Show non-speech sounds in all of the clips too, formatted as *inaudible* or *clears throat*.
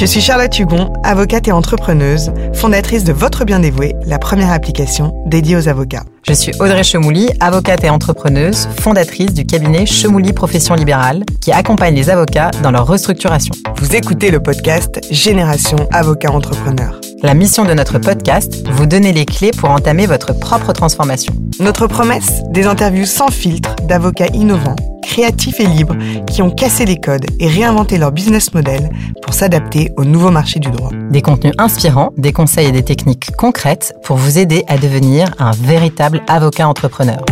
Je suis Charlotte Hugon, avocate et entrepreneuse, fondatrice de Votre Bien Dévoué, la première application dédiée aux avocats. Je suis Audrey Chemouli, avocate et entrepreneuse, fondatrice du cabinet Chemouli Profession Libérale, qui accompagne les avocats dans leur restructuration. Vous écoutez le podcast Génération Avocat Entrepreneur. La mission de notre podcast, vous donner les clés pour entamer votre propre transformation. Notre promesse, des interviews sans filtre d'avocats innovants créatifs et libres qui ont cassé les codes et réinventé leur business model pour s'adapter au nouveau marché du droit. Des contenus inspirants, des conseils et des techniques concrètes pour vous aider à devenir un véritable avocat entrepreneur.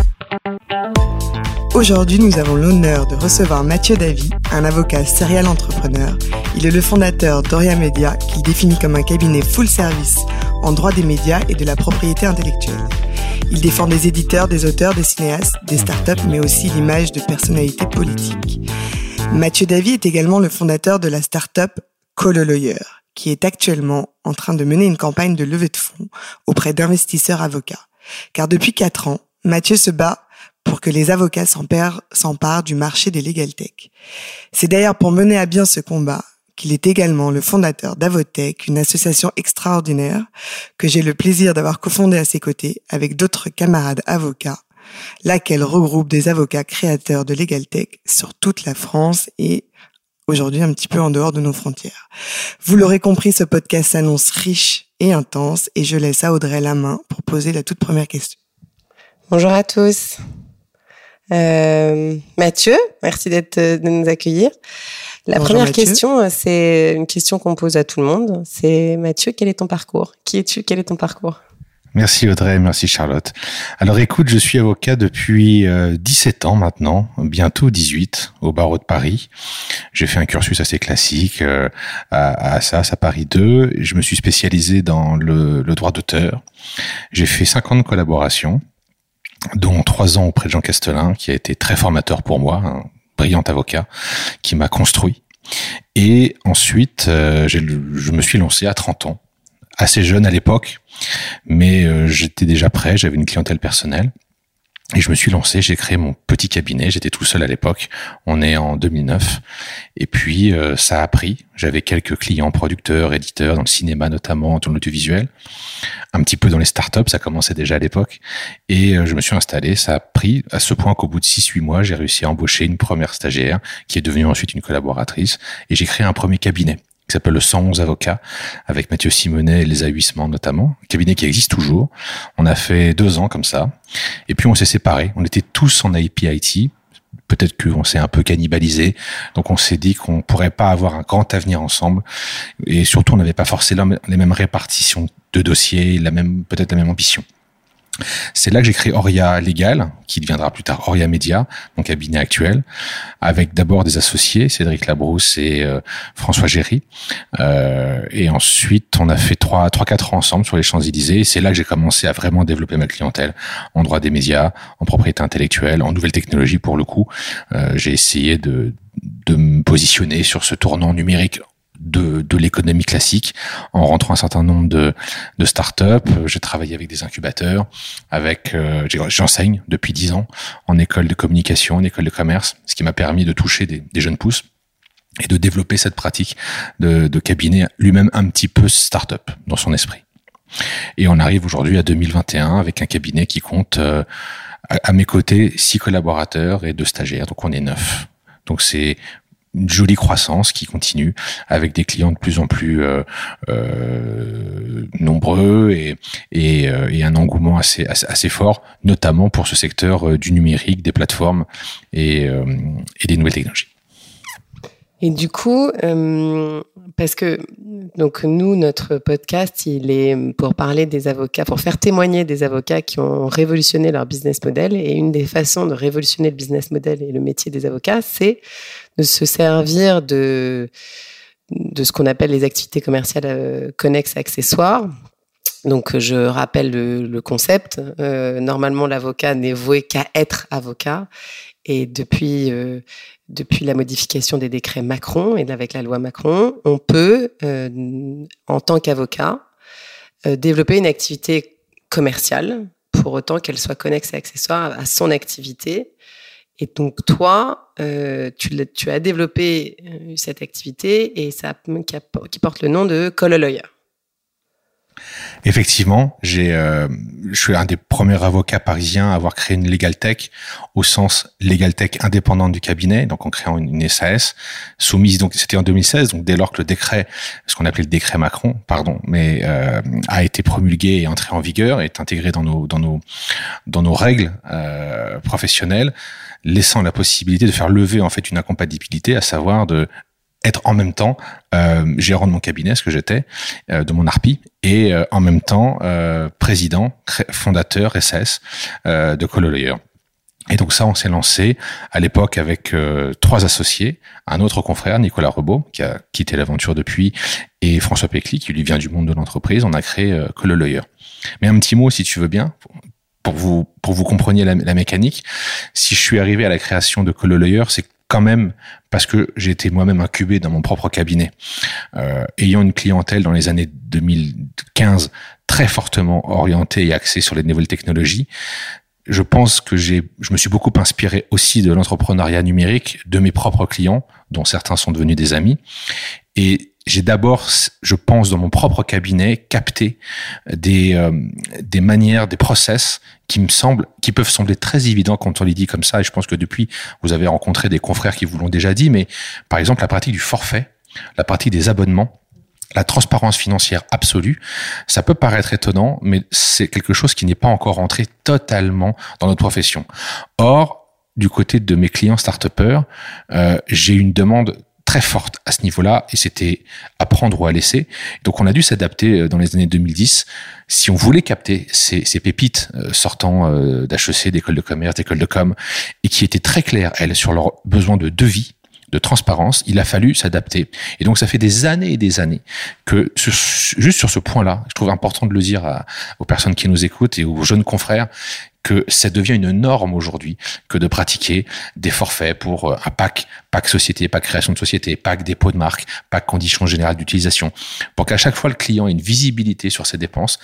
Aujourd'hui, nous avons l'honneur de recevoir Mathieu Davy, un avocat serial entrepreneur. Il est le fondateur d'Oria Media, qu'il définit comme un cabinet full service en droit des médias et de la propriété intellectuelle. Il défend des éditeurs, des auteurs, des cinéastes, des startups, mais aussi l'image de personnalités politiques. Mathieu Davy est également le fondateur de la startup Call Lawyer, qui est actuellement en train de mener une campagne de levée de fonds auprès d'investisseurs avocats. Car depuis quatre ans, Mathieu se bat pour que les avocats s'emparent du marché des legal tech. C'est d'ailleurs pour mener à bien ce combat qu'il est également le fondateur d'Avotech, une association extraordinaire que j'ai le plaisir d'avoir cofondée à ses côtés avec d'autres camarades avocats, laquelle regroupe des avocats créateurs de LegalTech sur toute la France et aujourd'hui un petit peu en dehors de nos frontières. Vous l'aurez compris, ce podcast s'annonce riche et intense et je laisse à Audrey la main pour poser la toute première question. Bonjour à tous. Euh, Mathieu, merci d'être de nous accueillir. La première question, euh, c'est une question qu'on pose à tout le monde. C'est Mathieu, quel est ton parcours? Qui es-tu? Quel est ton parcours? Merci Audrey, merci Charlotte. Alors écoute, je suis avocat depuis 17 euh, ans maintenant, bientôt 18 au barreau de Paris. J'ai fait un cursus assez classique euh, à, Assas, à Paris 2. Je me suis spécialisé dans le, droit d'auteur. J'ai fait 5 ans de collaboration, dont 3 ans auprès de Jean Castelin, qui a été très formateur pour moi, un brillant avocat, qui m'a construit. Et ensuite, euh, je me suis lancé à 30 ans, assez jeune à l'époque, mais euh, j'étais déjà prêt, j'avais une clientèle personnelle. Et je me suis lancé, j'ai créé mon petit cabinet, j'étais tout seul à l'époque, on est en 2009, et puis euh, ça a pris, j'avais quelques clients, producteurs, éditeurs, dans le cinéma notamment, dans l'audiovisuel, un petit peu dans les startups, ça commençait déjà à l'époque, et euh, je me suis installé, ça a pris à ce point qu'au bout de 6-8 mois, j'ai réussi à embaucher une première stagiaire, qui est devenue ensuite une collaboratrice, et j'ai créé un premier cabinet qui s'appelle le 111 avocats, avec Mathieu Simonet et les Ahuissements notamment, cabinet qui existe toujours. On a fait deux ans comme ça, et puis on s'est séparés. On était tous en IP-IT, peut-être qu'on s'est un peu cannibalisé, donc on s'est dit qu'on pourrait pas avoir un grand avenir ensemble, et surtout on n'avait pas forcément les mêmes répartitions de dossiers, la même peut-être la même ambition. C'est là que j'ai créé Oria Legal, qui deviendra plus tard Oria Media, mon cabinet actuel, avec d'abord des associés, Cédric Labrousse et euh, François Géry. Euh, et ensuite, on a fait trois, trois, quatre ans ensemble sur les Champs-Élysées. C'est là que j'ai commencé à vraiment développer ma clientèle en droit des médias, en propriété intellectuelle, en nouvelles technologies pour le coup. Euh, j'ai essayé de, de me positionner sur ce tournant numérique de, de l'économie classique en rentrant un certain nombre de, de startups. J'ai travaillé avec des incubateurs, avec euh, j'enseigne depuis dix ans en école de communication, en école de commerce, ce qui m'a permis de toucher des, des, jeunes pousses et de développer cette pratique de, de cabinet lui-même un petit peu startup dans son esprit. Et on arrive aujourd'hui à 2021 avec un cabinet qui compte euh, à, à mes côtés six collaborateurs et deux stagiaires, donc on est neuf. Donc c'est une jolie croissance qui continue avec des clients de plus en plus euh, euh, nombreux et, et, euh, un engouement assez, assez, fort, notamment pour ce secteur du numérique, des plateformes et, et des nouvelles technologies. Et du coup, euh, parce que donc nous, notre podcast, il est pour parler des avocats, pour faire témoigner des avocats qui ont révolutionné leur business model. Et une des façons de révolutionner le business model et le métier des avocats, c'est de se servir de de ce qu'on appelle les activités commerciales euh, connexes accessoires. Donc, je rappelle le, concept. Euh, normalement, l'avocat n'est voué qu'à être avocat. Et depuis, depuis la modification des décrets Macron et avec la loi Macron, on peut, euh, en tant qu'avocat, euh, développer une activité commerciale, pour autant qu'elle soit connexe et accessoire à son activité, Et donc toi, euh, tu, tu, as développé euh, cette activité et ça qui, porte le nom de Lawyer. Effectivement, j'ai, euh, je suis un des premiers avocats parisiens à avoir créé une legal tech au sens legal tech indépendante du cabinet, donc en créant une, SAS soumise. Donc c'était en 2016, donc dès lors que le décret, ce qu'on appelait le décret Macron, pardon, mais euh, a été promulgué et entré en vigueur, est intégré dans nos dans nos dans nos règles euh, professionnelles laissant la possibilité de faire lever en fait une incompatibilité, à savoir de être en même temps euh, gérant de mon cabinet, ce que j'étais, euh, de mon ARPI, et euh, en même temps euh, président, fondateur SS euh, de Cololayer. Et donc ça, on s'est lancé à l'époque avec trois associés, un autre confrère, Nicolas Rebaud, qui a quitté l'aventure depuis, et François Pécli, qui lui vient du monde de l'entreprise. On a créé euh, Cololayer. Mais un petit mot, si tu veux bien, pour vous pour vous compreniez la, la, mécanique. Si je suis arrivé à la création de Cololayer, c'est quand même parce que j'ai été moi-même incubé dans mon propre cabinet, euh, ayant une clientèle dans les années 2015 très fortement orientée et axée sur les nouvelles technologies. Je pense que j'ai, je me suis beaucoup inspiré aussi de l'entrepreneuriat numérique, de mes propres clients, dont certains sont devenus des amis, et j'ai d'abord, je pense, dans mon propre cabinet, capté des, euh, des manières, des process qui me semblent, qui peuvent sembler très évidents quand on les dit comme ça. Et je pense que depuis, vous avez rencontré des confrères qui vous l'ont déjà dit. Mais par exemple, la pratique du forfait, la pratique des abonnements, la transparence financière absolue, ça peut paraître étonnant, mais c'est quelque chose qui n'est pas encore entré totalement dans notre profession. Or, du côté de mes clients start-upers, euh, j'ai une demande très forte à ce niveau-là et c'était apprendre ou à laisser. Donc on a dû s'adapter euh, dans les années 2010 si on voulait capter ces, pépites euh, sortant euh, d'HEC, d'école de commerce, d'école de com et qui étaient très claires, elles, sur leurs besoins de devis de transparence, il a fallu s'adapter. Et donc ça fait des années et des années que juste sur ce point-là, je trouve important de le dire aux personnes qui nous écoutent et aux jeunes confrères que ça devient une norme aujourd'hui que de pratiquer des forfaits pour un pack, pack société, pack création de société, pack dépôt de marque, pack conditions générales d'utilisation, pour qu'à chaque fois le client ait une visibilité sur ses dépenses,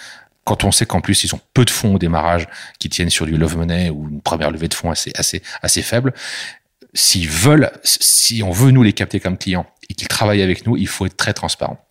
quand on sait qu'en plus ils ont peu de fonds au démarrage qui tiennent sur du love money ou une première levée de fonds assez assez assez faible, s'ils veulent, si on veut nous les capter comme clients et qu'ils travaillent avec nous, il faut être très transparent.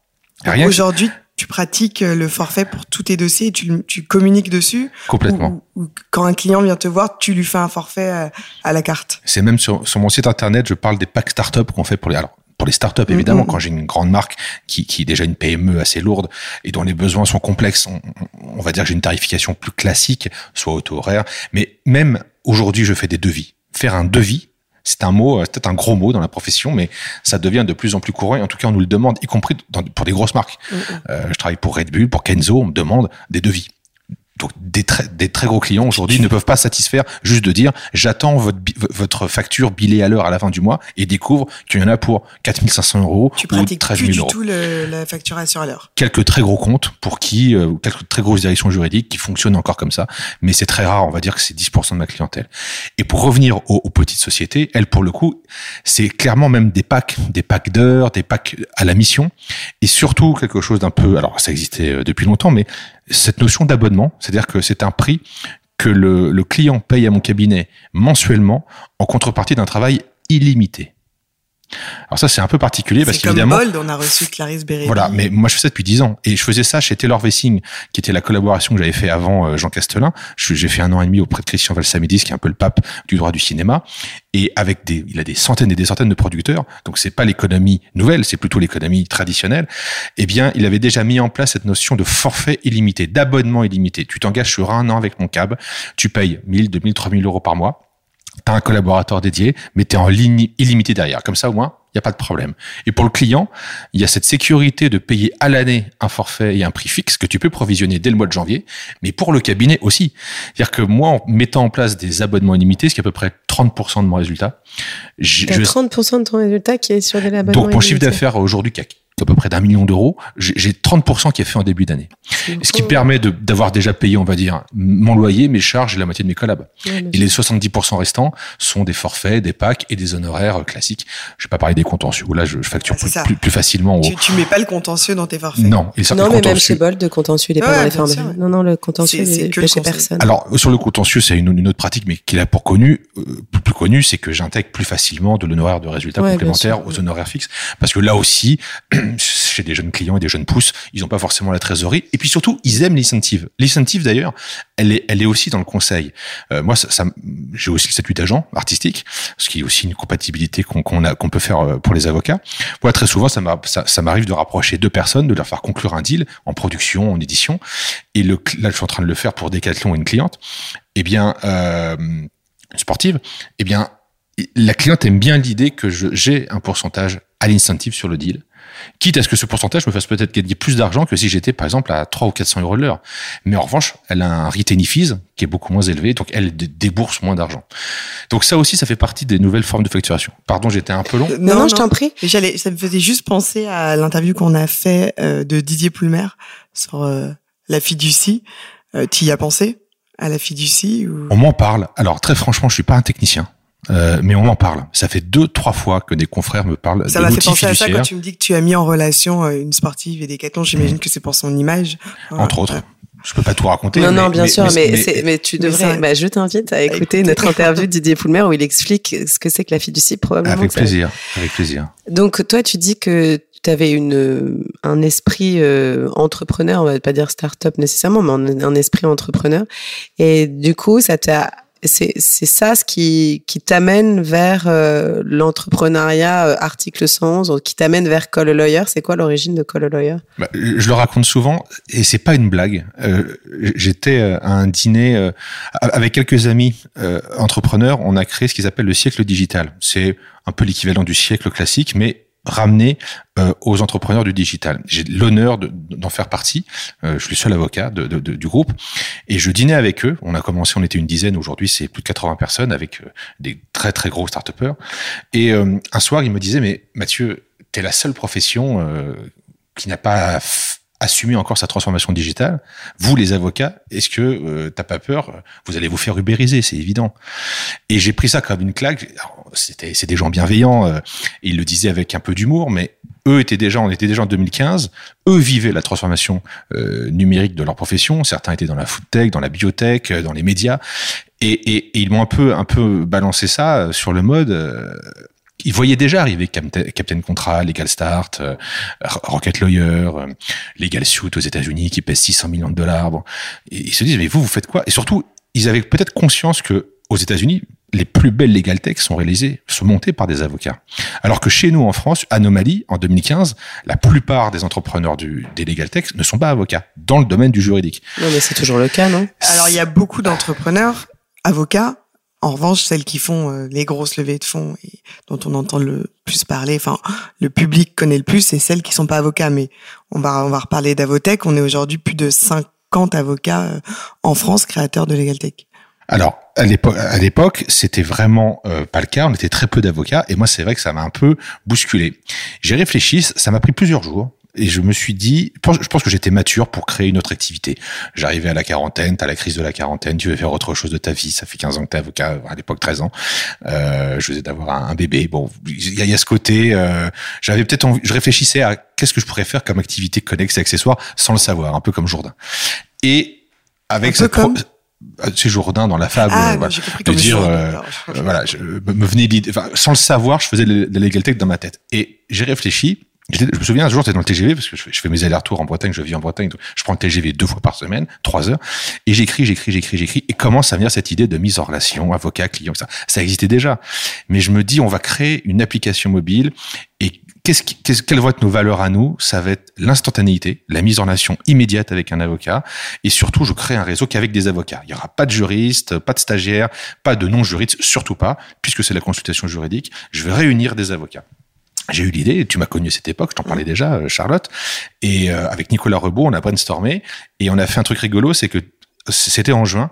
Aujourd'hui, tu pratiques euh, le forfait pour tous tes dossiers et tu, tu communiques dessus Complètement. Ou, quand un client vient te voir, tu lui fais un forfait à, à la carte? C'est même sur, sur, mon site internet, je parle des packs startup qu'on fait pour les... Alors, pour les startups, évidemment, quand j'ai une grande marque qui, qui est déjà une PME assez lourde et dont les besoins sont complexes, on, on va dire que j'ai une tarification plus classique, soit auto-horaire. Mais même aujourd'hui, je fais des devis. Faire un devis, c'est un mot, euh, c'est peut-être un gros mot dans la profession, mais ça devient de plus en plus courant. Et en tout cas, on nous le demande, y compris pour des grosses marques. Mm, mm. Euh, je travaille pour Red Bull, pour Kenzo, on me demande des devis. Donc des très, des très gros clients aujourd'hui ne peuvent pas satisfaire juste de dire j'attends votre, votre facture billée à l'heure à la fin du mois et découvre qu'il y en a pour 4500 euros tu ou 13 000 plus euros. du tout le, la facturation à l'heure. Quelques très gros comptes pour qui, euh, quelques très grosses directions juridiques qui fonctionnent encore comme ça, mais c'est très rare, on va dire que c'est 10% de ma clientèle. Et pour revenir aux, aux petites sociétés, elles pour le coup, c'est clairement même des packs, des packs d'heures, des packs à la mission et surtout quelque chose d'un peu, alors ça existait euh, depuis longtemps, mais cette notion d'abonnement, c'est-à-dire que c'est un prix que le, le, client paye à mon cabinet mensuellement en contrepartie d'un travail illimité. Alors ça c'est un peu particulier parce qu'évidemment Bold, on a reçu Clarisse Bérébi. Voilà, mais moi je fais ça depuis dix ans et je faisais ça chez Taylor Vessing qui était la collaboration que j'avais fait avant euh, Jean Castelin. J'ai fait un an et demi auprès de Christian Valsamidis qui est un peu le pape du droit du cinéma et avec des il a des centaines et des centaines de producteurs. Donc c'est pas l'économie nouvelle, c'est plutôt l'économie traditionnelle. Eh bien, il avait déjà mis en place cette notion de forfait illimité, d'abonnement illimité. Tu t'engages sur un an avec mon cab, tu payes 1000, 2000, 3000 euros par mois T'as un collaborateur dédié, mais tu es en ligne illimitée derrière. Comme ça, au moins, il n'y a pas de problème. Et pour le client, il y a cette sécurité de payer à l'année un forfait et un prix fixe que tu peux provisionner dès le mois de janvier, mais pour le cabinet aussi. C'est-à-dire que moi, en mettant en place des abonnements illimités, ce qui est à peu près 30% de mon résultat. Je, 30% de ton résultat qui est sur des abonnements Donc, mon chiffre d'affaires aujourd'hui, qui à peu près d'un million d'euros, j'ai 30% qui est fait en début d'année. Ce qui permet d'avoir déjà payé, on va dire, mon loyer, mes charges et la moitié de mes collabs. et les 70% restants sont des forfaits, des packs et des honoraires euh, classiques. Je vais pas parler des contentieux. Là, je, facture ah, plus, plus, facilement. Tu, tu mets pas le contentieux dans tes forfaits. Non, il non, mais même chez Bolt, de contentieux, il est pas dans les forfaits. Non, non, le contentieux, c'est que chez personne. Alors, sur le contentieux, c'est une, une, autre pratique, mais qui est pour connu, euh, plus, connu, c'est que j'intègre plus facilement de l'honoraire de résultats complémentaires aux honoraires fixes. Parce que là aussi, *clears throat* chez des jeunes clients et des jeunes pousses, ils n'ont pas forcément la trésorerie. Et puis surtout, ils aiment l'incentive. L'incentive, d'ailleurs, elle est, elle est aussi dans le conseil. Euh, moi, ça, ça j'ai aussi le statut d'agent artistique, ce qui est aussi une compatibilité qu'on peut faire euh, pour les avocats. Moi, très souvent, ça m'arrive de rapprocher deux personnes, de leur faire conclure un deal en production, en édition. Et le, là, je suis en train de le faire pour Decathlon et une cliente. Eh bien, euh, sportive. Eh bien, la cliente aime bien l'idée que j'ai un pourcentage à l'incentive sur le deal quitte à ce que ce pourcentage me fasse peut-être gagner plus d'argent que si j'étais par exemple à 3 ou 400 euros de l'heure. Mais en revanche, elle a un retain fees qui est beaucoup moins élevé, donc elle débourse moins d'argent. Donc ça aussi, ça fait partie des nouvelles formes de facturation. Pardon, j'étais un peu long. non, non, je t'en prie. J'allais, ça me faisait juste penser à l'interview qu'on a fait euh, de Didier Poulmer sur euh, la fiducie. Euh, tu y as pensé à la fiducie ou... On m'en parle. Alors très franchement, je suis pas un technicien. Euh, mais on en parle. Ça fait deux, trois fois que des confrères me parlent ça de l'outil fiduciaire. Ça m'a fait penser à ça quand tu me dis que tu as mis en relation euh, une sportive et des catons. J'imagine que c'est pour son image. Entre autres. Je peux pas tout raconter. Non, non, bien sûr, mais, mais, tu devrais. Bah, je t'invite à écouter notre interview de *laughs* Didier Poulmer où il explique ce que c'est que la fiducie, probablement. Avec plaisir, avec plaisir. Donc, toi, tu dis que tu avais une, un esprit euh, entrepreneur, on va pas dire start-up nécessairement, mais un esprit entrepreneur. Et du coup, ça t'a c'est ça ce qui qui t'amène vers euh, l'entrepreneuriat euh, article 111 qui t'amène vers Call a Lawyer. C'est quoi l'origine de Call a Lawyer? Bah, je le raconte souvent et c'est pas une blague. Euh, j'étais à un dîner avec quelques amis entrepreneurs. On a créé ce qu'ils appellent le siècle digital. C'est un peu l'équivalent du siècle classique mais ramener euh, aux entrepreneurs du digital. J'ai l'honneur d'en faire partie. Euh, je suis le seul avocat de, de, du groupe et je dînais avec eux. On a commencé, on était une dizaine. Aujourd'hui, c'est plus de 80 personnes avec euh, des très très gros start Et un soir, il me disait mais Mathieu, t'es la seule profession qui n'a pas assumé encore sa transformation digitale. Vous, les avocats, est-ce que t'as pas peur? Vous allez vous faire ubériser, c'est évident. Et j'ai pris ça comme une claque c'était c'est des gens bienveillants. Euh, ils le disaient avec un peu d'humour, mais eux étaient déjà, on était déjà en 2015. Eux vivaient la transformation euh, numérique de leur profession. Certains étaient dans la food tech, dans la biotech, euh, dans les médias, et, ils m'ont un peu un peu balancé ça sur le mode. ils voyaient déjà arriver Captain, Contra, Legal Start, Rocket Lawyer, Legal Suit aux États-Unis qui pèse 600 millions de dollars. Et ils se disent mais vous vous faites quoi? Et surtout, ils avaient peut-être conscience que aux États-Unis, les plus belles legal tech sont réalisées, sont montées par des avocats. Alors que chez nous en France, anomalie, en 2015, la plupart des entrepreneurs du, des legal tech ne sont pas avocats dans le domaine du juridique. Non, mais c'est toujours le cas, non? Alors il y a beaucoup d'entrepreneurs avocats. En revanche, celles qui font euh, les grosses levées de fonds et dont on entend le plus parler, enfin le public connaît le plus, c'est celles qui sont pas avocats. Mais on va on va reparler d'Avotech. On est aujourd'hui plus de 50 avocats euh, en France créateurs de legal tech. Alors, à l'époque, c'était vraiment euh, pas le cas. On était très peu d'avocats, et moi, c'est vrai que ça m'a un peu bousculé. J'ai réfléchi, ça m'a pris plusieurs jours, et je me suis dit, je pense que j'étais mature pour créer une autre activité. J'arrivais à la quarantaine, t'as la crise de la quarantaine, tu veux faire autre chose de ta vie. Ça fait 15 ans que t'es avocat, à l'époque 13 ans. Euh, je faisais d'avoir un, bébé. Bon, il y, a ce côté. Euh, j'avais peut-être envie, je réfléchissais à qu'est-ce que je pourrais faire comme activité connexe et accessoire sans le savoir, un peu comme Jourdain. Et avec cette c'est Jourdain dans la fable ah, de dire euh, voilà je, me venait l'idée enfin, sans le savoir je faisais la légalité dans ma tête. Et j'ai réfléchi je me souviens un jour j'étais dans le TGV parce que je, fais mes allers-retours en Bretagne je vis en Bretagne donc je prends le TGV deux fois par semaine trois heures et j'écris j'écris j'écris j'écris et commence à venir cette idée de mise en relation avocat client ça ça existait déjà. Mais je me dis on va créer une application mobile et qu'est-ce qu'est-ce, quelles vont être nos valeurs à nous? Ça va être l'instantanéité, la mise en relation immédiate avec un avocat, et surtout, je crée un réseau qu'avec des avocats. Il y aura pas de juristes, pas de stagiaires, pas de non-juristes, surtout pas, puisque c'est la consultation juridique. Je vais réunir des avocats. J'ai eu l'idée, tu m'as connu à cette époque, je t'en parlais déjà, euh, Charlotte, et euh, avec Nicolas Rebaud, on a brainstormé, et on a fait un truc rigolo, c'est que c'était en juin.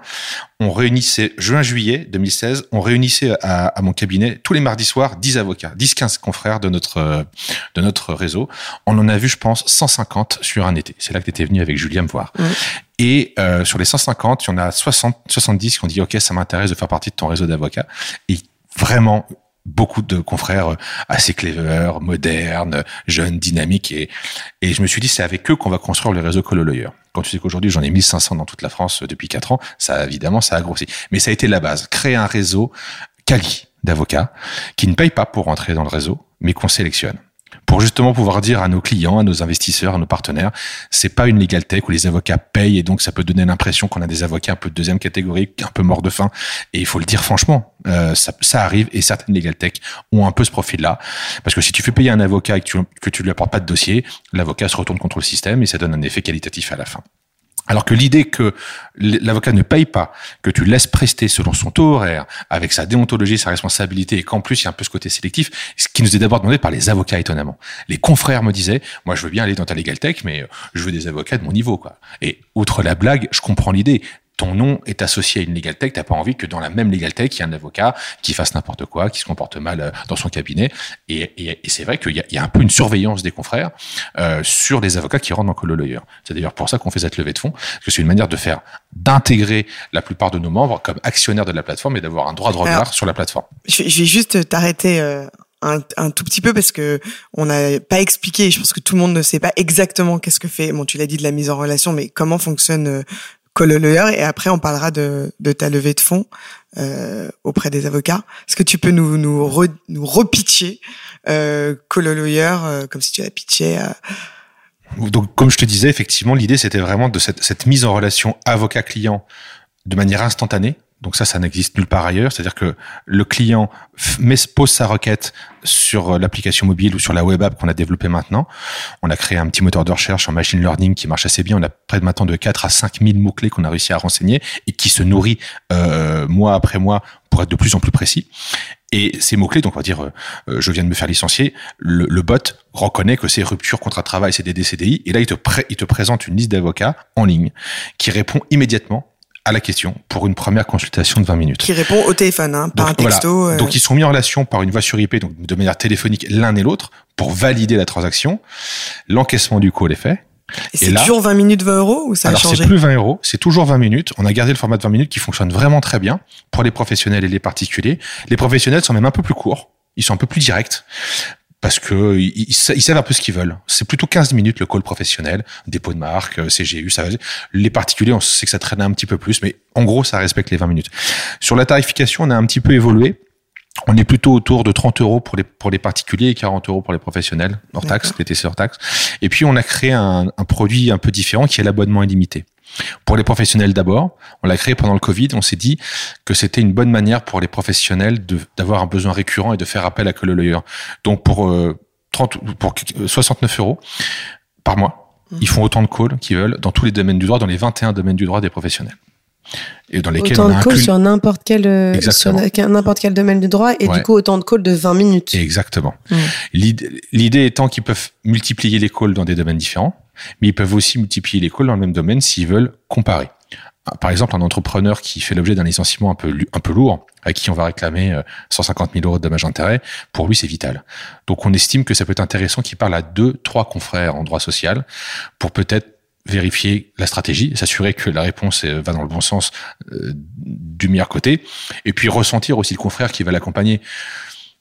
On réunissait, juin-juillet 2016, on réunissait à, à, mon cabinet tous les mardis soirs 10 avocats, 10-15 confrères de notre, de notre réseau. On en a vu, je pense, 150 sur un été. C'est là que tu étais venu avec Julien me voir. Et euh, sur les 150, il y en a 60, 70 qui ont dit, OK, ça m'intéresse de faire partie de ton réseau d'avocats. Et vraiment, beaucoup de confrères assez clever, modernes, jeunes, dynamiques. Et, et je me suis dit, c'est avec eux qu'on va construire le réseau Cololoyer. Quand tu sais qu'aujourd'hui, j'en ai 1500 dans toute la France depuis 4 ans, ça, évidemment, ça a grossi. Mais ça a été la base. Créer un réseau quali d'avocats qui ne payent pas pour rentrer dans le réseau, mais qu'on sélectionne pour justement pouvoir dire à nos clients, à nos investisseurs, à nos partenaires, c'est pas une legal tech où les avocats payent et donc ça peut donner l'impression qu'on a des avocats un peu de deuxième catégorie, un peu morts de faim. Et il faut le dire franchement, euh, ça, arrive et certaines legal tech ont un peu ce profil-là. Parce que si tu fais payer un avocat et que tu, que tu lui apportes pas de dossier, l'avocat se retourne contre le système et ça donne un effet qualitatif à la fin. Alors que l'idée que l'avocat ne paye pas, que tu laisses prester selon son taux horaire, avec sa déontologie, sa responsabilité, et qu'en plus il y a un peu ce côté sélectif, ce qui nous est d'abord demandé par les avocats étonnamment. Les confrères me disaient, moi je veux bien aller dans ta legal tech, mais je veux des avocats de mon niveau, quoi. Et outre la blague, je comprends l'idée ton nom est associé à une legal tech, t'as pas envie que dans la même legal tech, il y ait un avocat qui fasse n'importe quoi, qui se comporte mal euh, dans son cabinet. Et, et, et c'est vrai qu'il y, y, a un peu une surveillance des confrères euh, sur les avocats qui rentrent dans Colo Lawyer. C'est d'ailleurs pour ça qu'on fait cette levée de fonds, parce que c'est une manière de faire d'intégrer la plupart de nos membres comme actionnaires de la plateforme et d'avoir un droit de regard Alors, sur la plateforme. Je, je vais juste t'arrêter. Euh un, un, tout petit peu parce que on n'a pas expliqué. Je pense que tout le monde ne sait pas exactement qu'est-ce que fait. Bon, tu l'as dit de la mise en relation, mais comment fonctionne euh, Cololoyer et après on parlera de, de ta levée de fonds euh, auprès des avocats. Est-ce que tu peux nous nous, re, nous euh, Cololoyer euh, comme si tu la pitché à... Donc comme je te disais, effectivement, l'idée c'était vraiment de cette, cette mise en relation avocat-client de manière instantanée. Donc ça, ça n'existe nulle part ailleurs. C'est-à-dire que le client met, pose sa requête sur l'application mobile ou sur la web app qu'on a développée maintenant. On a créé un petit moteur de recherche en machine learning qui marche assez bien. On a près de maintenant de 4 à 5 000 mots-clés qu'on a réussi à renseigner et qui se nourrit euh, mois après mois pour être de plus en plus précis. Et ces mots-clés, donc on va dire, euh, je viens de me faire licencier, le, le bot reconnaît que c'est rupture, contrat de travail, c'est des DCDI, et là il te, il te présente une liste d'avocats en ligne qui répond immédiatement à la question pour une première consultation de 20 minutes. Qui répond au téléphone, hein, par donc, un texto. Voilà. Euh... Donc ils sont mis en relation par une voie sur IP, donc de manière téléphonique l'un et l'autre, pour valider la transaction. L'encaissement du call est fait. Et, c'est toujours 20 minutes 20 euros ou ça alors a changé c'est plus 20 euros, c'est toujours 20 minutes. On a gardé le format de 20 minutes qui fonctionne vraiment très bien pour les professionnels et les particuliers. Les professionnels sont même un peu plus courts, ils sont un peu plus directs parce que ils, ils, savent un peu ce qu'ils veulent. C'est plutôt 15 minutes le call professionnel, dépôt de marque, euh, CGU, ça Les particuliers, on sait que ça traîne un petit peu plus, mais en gros, ça respecte les 20 minutes. Sur la tarification, on a un petit peu évolué. On est plutôt autour de 30 euros pour les, pour les particuliers et 40 euros pour les professionnels, hors taxe, TTC hors taxe. Et puis, on a créé un, un produit un peu différent qui est l'abonnement illimité. Pour les professionnels d'abord, on l'a créé pendant le Covid, on s'est dit que c'était une bonne manière pour les professionnels d'avoir un besoin récurrent et de faire appel à que le lawyer. Donc pour, euh, 30, pour 69 euros par mois, mmh. ils font autant de calls qu'ils veulent dans tous les domaines du droit, dans les 21 domaines du droit des professionnels. Et dans lesquels autant on a de calls sur n'importe quel, euh, n'importe quel domaine du droit et ouais. du coup autant de calls de 20 minutes. Exactement. Mmh. L'idée étant qu'ils peuvent multiplier les calls dans des domaines différents mais ils peuvent aussi multiplier les calls dans le même domaine s'ils veulent comparer. Par exemple, un entrepreneur qui fait l'objet d'un licenciement un peu, lourd, à qui on va réclamer 150 000 euros de dommages intérêts, pour lui, c'est vital. Donc, on estime que ça peut être intéressant qu'il parle à deux, trois confrères en droit social pour peut-être vérifier la stratégie, s'assurer que la réponse va dans le bon sens euh, du meilleur côté, et puis ressentir aussi le confrère qui va l'accompagner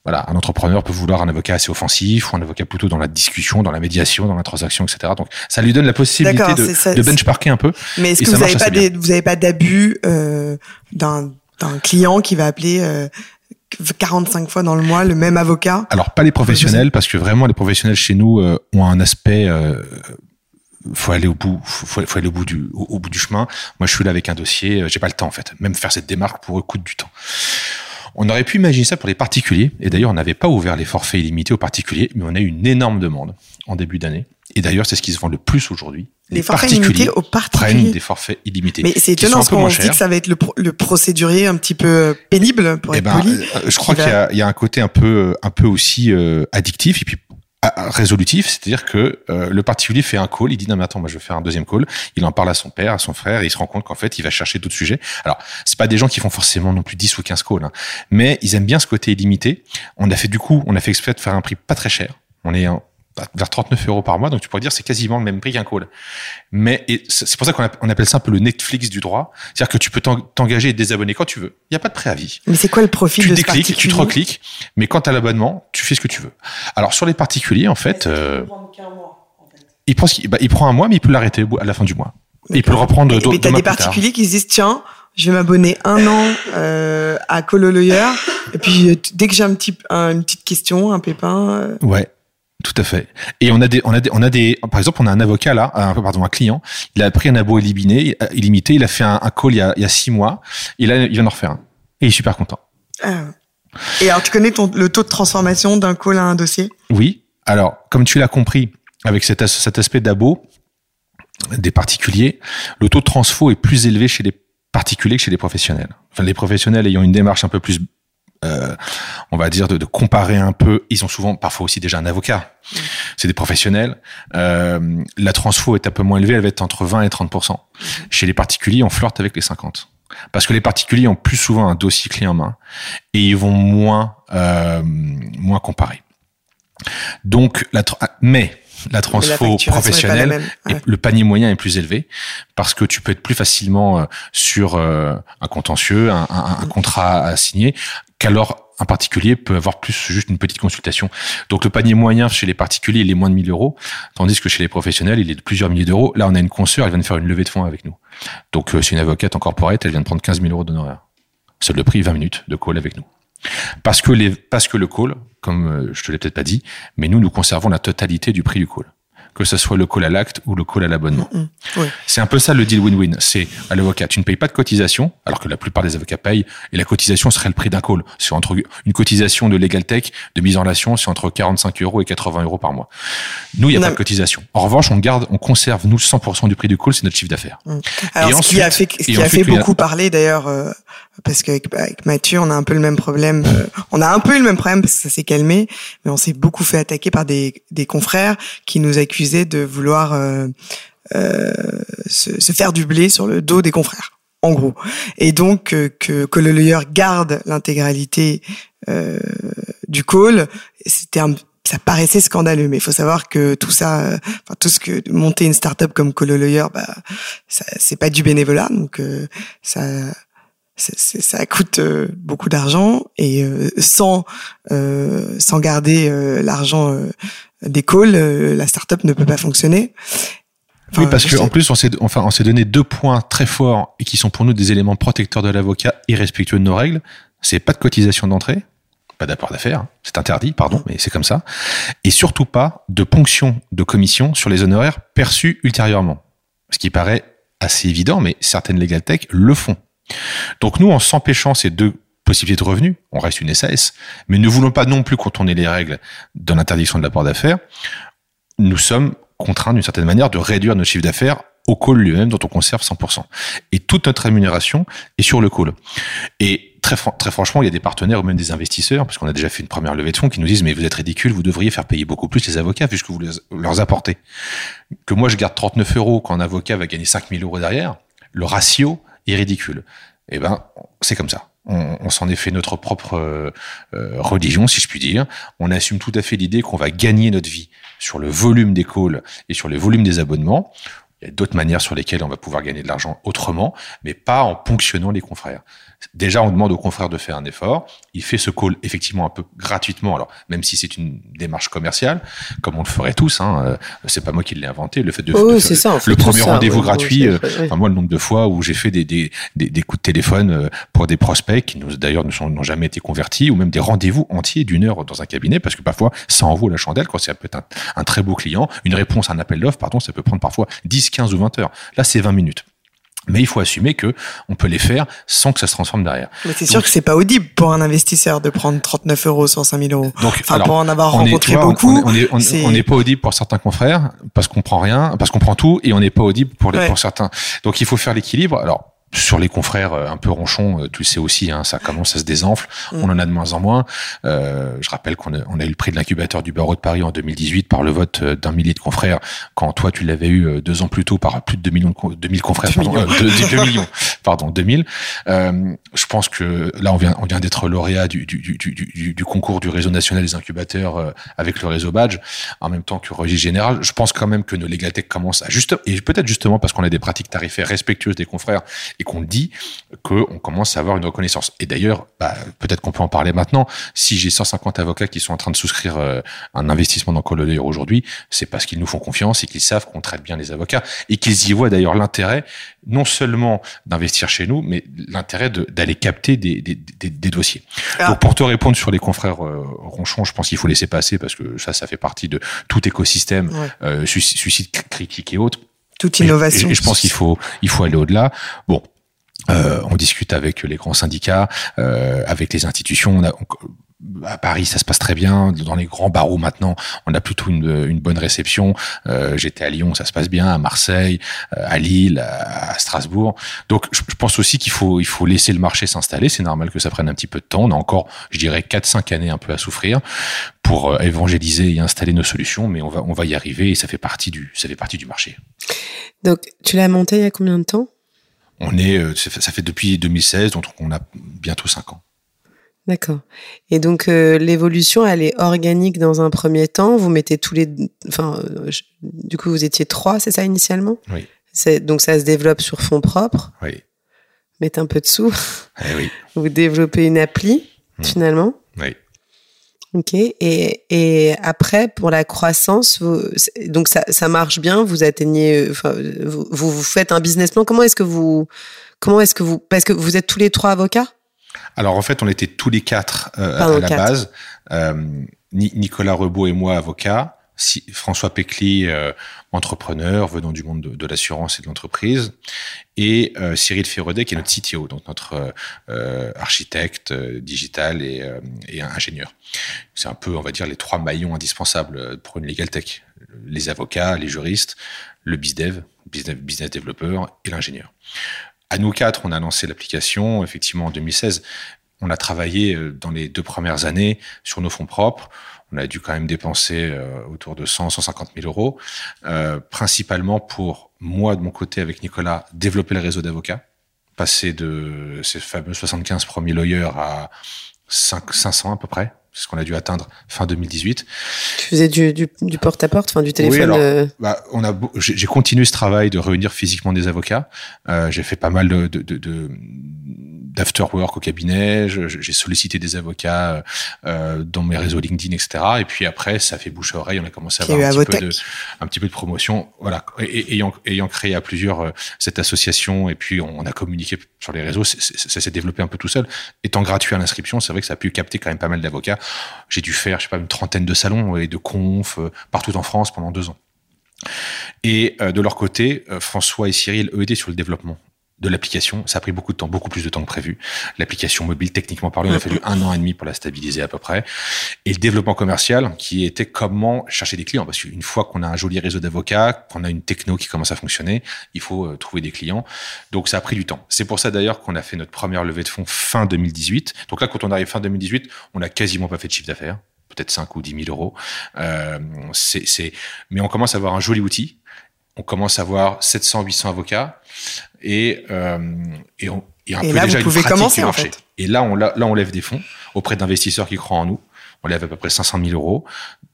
voilà, un entrepreneur peut vouloir un avocat assez offensif ou un avocat plutôt dans la discussion, dans la médiation, dans la transaction, etc. Donc, ça lui donne la possibilité de, ça, de benchmarker un peu. Mais est-ce que vous n'avez pas, des, vous avez pas d'abus euh, d'un client qui va appeler euh, 45 fois dans le mois le même avocat? Alors, pas les professionnels, parce que vraiment, les professionnels chez nous euh, ont un aspect... Euh, faut aller au bout, faut, faut aller au bout du, au, au, bout du chemin. Moi, je suis là avec un dossier, j'ai pas le temps en fait. Même faire cette démarche pour eux coûte du temps. On aurait pu imaginer ça pour les particuliers. Et d'ailleurs, on n'avait pas ouvert les forfaits illimités aux particuliers, mais on a eu une énorme demande en début d'année. Et d'ailleurs, c'est ce qui se vend le plus aujourd'hui. Les, les, forfaits illimités aux particuliers prennent des forfaits illimités. Mais c'est étonnant parce qu'on se dit que ça va être le, pro le, procédurier un petit peu pénible pour eh être ben, poli. Euh, je crois qu'il y, y, a un côté un peu, un peu aussi euh, addictif. Et puis résolutif, c'est-à-dire que euh, le particulier fait un call, il dit non mais attends, moi je veux faire un deuxième call, il en parle à son père, à son frère, et il se rend compte qu'en fait il va chercher d'autres sujets. Alors c'est pas des gens qui font forcément non plus 10 ou 15 calls, hein, mais ils aiment bien ce côté illimité. On a fait du coup, on a fait exprès de faire un prix pas très cher. On est vers 39 euros par mois, donc tu pourrais dire c'est quasiment le même prix qu'un call. Mais c'est pour ça qu'on appelle ça un peu le Netflix du droit, c'est-à-dire que tu peux t'engager et te désabonner quand tu veux. Il n'y a pas de préavis. Mais c'est quoi le profil tu de décliques, ce Tu te recliques, mais quand à l'abonnement, tu fais ce que tu veux. Alors sur les particuliers, en fait, euh, il prend bah, il prend un mois, mais il peut l'arrêter à la fin du mois. Il peut le reprendre. Mais t'as des particuliers qui se disent tiens, je vais m'abonner un an euh, à Colo Lawyer, et puis euh, dès que j'ai un petit, une petite question, un pépin. Euh, ouais. Tout à fait. Et on a des, on a des, on a des, par exemple, on a un avocat là, un, pardon, un client. Il a pris un abo illimité, illimité. Il a fait un, call il y, a, il y a six mois. Et là, il vient d'en refaire un. Et il est super content. Ah. Et alors, tu connais ton, le taux de transformation d'un call à un dossier? Oui. Alors, comme tu l'as compris, avec cet, cet aspect d'abo des particuliers, le taux de transfo est plus élevé chez les particuliers que chez les professionnels. Enfin, les professionnels ayant une démarche un peu plus euh, on va dire, de, de, comparer un peu. Ils ont souvent, parfois aussi déjà un avocat. C'est des professionnels. Euh, la transfo est un peu moins élevée, elle va être entre 20 et 30% Chez les particuliers, on flirte avec les 50. Parce que les particuliers ont plus souvent un dossier clé en main et ils vont moins euh, moins comparer. Donc, la mais la transfo professionnelle, le panier moyen est plus élevé parce que tu peux être plus facilement euh, sur euh, un contentieux, un, un, un, contrat à signer qu'alors un particulier peut avoir plus juste une petite consultation. Donc le panier moyen chez les particuliers, il est moins de 1000 euros, tandis que chez les professionnels, il est de plusieurs milliers d'euros. Là, on a une consoeur, elle vient de faire une levée de fonds avec nous. Donc euh, c'est une avocate en corporate, elle vient de prendre 15 000 euros d'honoraires. C'est le prix 20 minutes de call avec nous. Parce que, les, parce que le call, comme euh, je te l'ai peut-être pas dit, mais nous, nous conservons la totalité du prix du call que ce soit le call à l'acte ou le call à l'abonnement. Mm, mm. C'est un peu ça le deal win-win. C'est à l'avocat, tu ne payes pas de cotisation, alors que la plupart des avocats payent, et la cotisation serait le prix d'un call. C'est entre une cotisation de Legal Tech, de mise en relation, c'est entre 45 euros et 80 euros par mois. Nous, il n'y a pas de cotisation. En revanche, on garde, on conserve, nous, 100% du prix du call, c'est notre chiffre d'affaires. Mm. Alors, ce qui a fait, ce qui a fait beaucoup parler, d'ailleurs, euh, parce qu'avec avec Mathieu, on a un peu le même problème. Euh, on a un peu eu le même problème parce que ça s'est calmé, mais on s'est beaucoup fait attaquer par des, des confrères qui nous accusaient de vouloir euh, euh, se, se, faire du blé sur le dos des confrères, en gros. Et donc euh, que, que le garde l'intégralité euh, du call, c'était ça paraissait scandaleux, mais il faut savoir que tout ça, enfin tout ce que monter une start-up comme Colo Lawyer, bah, c'est pas du bénévolat, donc ça, ça coûte euh, beaucoup d'argent et euh, sans euh, sans garder l'argent des calls, la startup ne peut pas fonctionner. oui, parce qu'en plus, on s'est, enfin, on s'est donné deux points très forts et qui sont pour nous des éléments protecteurs de l'avocat et respectueux de nos règles. C'est pas de cotisation d'entrée, pas d'apport d'affaires, c'est interdit, pardon, mais c'est comme ça. Et surtout pas de ponction de commission sur les honoraires perçus ultérieurement. Ce qui paraît assez évident, mais certaines legal tech le font. Donc nous, en s'empêchant ces deux possibilités de revenus, on reste une SAS, mais ne voulons pas non plus contourner les règles de l'interdiction de l'apport d'affaires, nous sommes contraints d'une certaine manière de réduire nos chiffres d'affaires au call lui-même dont on conserve 100%. Et toute notre rémunération est sur le call. Et très, franchement, il y a des partenaires ou même des investisseurs, parce qu'on a déjà fait une première levée de fonds, qui nous disent, mais vous êtes ridicule, vous devriez faire payer beaucoup plus les avocats puisque vous leur apportez. Que moi, je garde 39 euros quand un avocat va gagner 5000 euros derrière, le ratio est ridicule. Eh ben, c'est comme ça. On, s'en est fait notre propre euh, euh, religion, si je puis dire. On assume tout à fait l'idée qu'on va gagner notre vie sur le volume des calls et sur le volume des abonnements. Il y a d'autres manières sur lesquelles on va pouvoir gagner de l'argent autrement, mais pas en ponctionnant les confrères. Déjà, on demande au confrère de faire un effort. Il fait ce call effectivement un peu gratuitement. Alors, même si c'est une démarche commerciale, comme on le ferait tous, hein, euh, c'est pas moi qui l'ai inventé. Le fait de, oh, ça, le premier rendez-vous gratuit. Euh, enfin, moi, le nombre de fois où j'ai fait des, des, des, des, coups de téléphone euh, pour des prospects qui nous d'ailleurs n'ont jamais été convertis, ou même des rendez-vous entiers d'une heure dans un cabinet, parce que parfois ça en vaut la chandelle. Quand c'est peut être un, un, très beau client, une réponse à un appel d'offre, pardon, ça peut prendre parfois 10, 15 ou 20 heures. Là, c'est 20 minutes. Mais il faut assumer que on peut les faire sans que ça se transforme derrière. Mais c'est sûr que c'est pas audible pour un investisseur de prendre 39 euros sur 5000 euros. Donc, enfin, pour en avoir rencontré beaucoup. On n'est pas audible pour certains confrères parce qu'on prend rien, parce qu'on prend tout et on n'est pas audible pour, les, pour certains. Donc il faut faire l'équilibre. Alors sur les confrères un peu ronchons, tu le sais aussi, hein, ça commence à se désenfle. On en a de moins en moins. Euh, je rappelle qu'on a, on a eu le prix de l'incubateur du barreau de Paris en 2018 par le vote d'un millier de confrères, quand toi tu l'avais eu deux ans plus tôt par plus de 2 millions, 2000 confrères, pardon, millions. Euh, 2, millions, pardon, 2000. Euh, je pense que là on vient, on vient d'être lauréat du, du, du, du, du concours du réseau national des incubateurs euh, avec le réseau Badge, en même temps que registre général. Je pense quand même que nos Legatech commencent à juste, et peut-être justement parce qu'on a des pratiques tarifaires respectueuses des confrères et qu'on dit qu'on commence à avoir une reconnaissance. Et d'ailleurs, bah, peut-être qu'on peut en parler maintenant. Si j'ai 150 avocats qui sont en train de souscrire euh, un investissement dans Call aujourd'hui, c'est parce qu'ils nous font confiance et qu'ils savent qu'on traite bien les avocats et qu'ils y voient d'ailleurs l'intérêt non seulement d'investir chez nous, mais l'intérêt d'aller capter des, des, des, des dossiers. Ah. Donc pour te répondre sur les confrères euh, Ronchon, je pense qu'il faut laisser passer parce que ça, ça fait partie de tout écosystème, euh, suicide critique et autres. Toute innovation. Et, je pense qu'il faut, il faut aller au-delà. Bon, euh, on discute avec les grands syndicats, euh, avec les institutions. On a, à Paris, ça se passe très bien. Dans les grands barreaux maintenant, on a plutôt une, une bonne réception. Euh, J'étais à Lyon, ça se passe bien. À Marseille, euh, à Lille, à, Strasbourg. Donc, je, pense aussi qu'il faut il faut laisser le marché s'installer. C'est normal que ça prenne un petit peu de temps. On a encore, je dirais, 4-5 années un peu à souffrir pour euh, évangéliser et installer nos solutions, mais on va on va y arriver et ça fait partie du ça fait partie du marché. Donc, tu l'as monté il y a combien de temps? On est euh, ça fait depuis 2016, donc on a bientôt 5 ans. D'accord. Et donc euh, l'évolution, elle est organique dans un premier temps? Vous mettez tous les, enfin, euh, du coup vous étiez trois, c'est ça initialement? Oui. Donc ça se développe sur fonds propres. Oui. Mettez un peu de sous? Eh oui. *laughs* Vous développez une appli mmh. finalement? Oui. Ok. Et, et après pour la croissance, vous, donc ça, ça marche bien? Vous atteignez, enfin, vous, vous faites un business plan? Comment est-ce que vous, comment est-ce que vous, parce que vous êtes tous les trois avocats? Alors en fait, on était tous les quatre euh, à la base. Euh, Nicolas Rebaud et moi, avocats. François Pécli, euh, entrepreneur venant du monde de, l'assurance et de l'entreprise, et Cyril Ferrodet, qui est notre CTO, donc notre architecte digital et, et, ingénieur. C'est un peu, on va dire, les trois maillons indispensables pour une legal tech les avocats, les juristes, le bizdev, business, business développeur et l'ingénieur. À nous quatre, on a lancé l'application effectivement en 2016. On a travaillé euh, dans les deux premières années sur nos fonds propres. On a dû quand même dépenser euh, autour de 100, 150 000 euros, euh, principalement pour moi, de mon côté, avec Nicolas, développer le réseau d'avocats, passer de ces fameux 75 premiers lawyers à 5, 500 à peu près, c'est ce qu'on a dû atteindre fin 2018. Tu faisais du, du, du porte-à-porte, enfin du téléphone. Oui, alors, euh... bah, on a, j'ai continué ce travail de réunir physiquement des avocats. Euh, j'ai fait pas mal de, de, de, d'after work au cabinet. J'ai sollicité des avocats euh, dans mes réseaux LinkedIn, etc. Et puis après, ça fait bouche à oreille. On a commencé à avoir un petit, peu de, un petit peu de promotion. Voilà, et, ayant, ayant créé à plusieurs euh, cette association, et puis on, a communiqué sur les réseaux, ça s'est développé un peu tout seul. Étant gratuit à l'inscription, c'est vrai que ça a pu capter quand même pas mal d'avocats. J'ai dû faire, je sais pas, une trentaine de salons et de confs euh, partout en France pendant deux ans. Et euh, de leur côté, François et Cyril, eux, étaient sur le développement de l'application. Ça a pris beaucoup de temps, beaucoup plus de temps que prévu. L'application mobile, techniquement parlant, il a fallu un an et demi pour la stabiliser à peu près. Et le développement commercial, qui était comment chercher des clients. Parce qu'une fois qu'on a un joli réseau d'avocats, qu'on a une techno qui commence à fonctionner, il faut euh, trouver des clients. Donc ça a pris du temps. C'est pour ça d'ailleurs qu'on a fait notre première levée de fonds fin 2018. Donc là, quand on arrive fin 2018, on n'a quasiment pas fait de chiffre d'affaires peut-être 5 ou 10 000 euros. Euh, c'est, Mais on commence à avoir un joli outil on commence à avoir 700, 800 avocats et, euh, et, on, et un et peu là, déjà vous pouvez une commencer, en marché. fait. Et là on, là, on lève des fonds auprès d'investisseurs qui croient en nous. On lève à peu près 500 000 euros,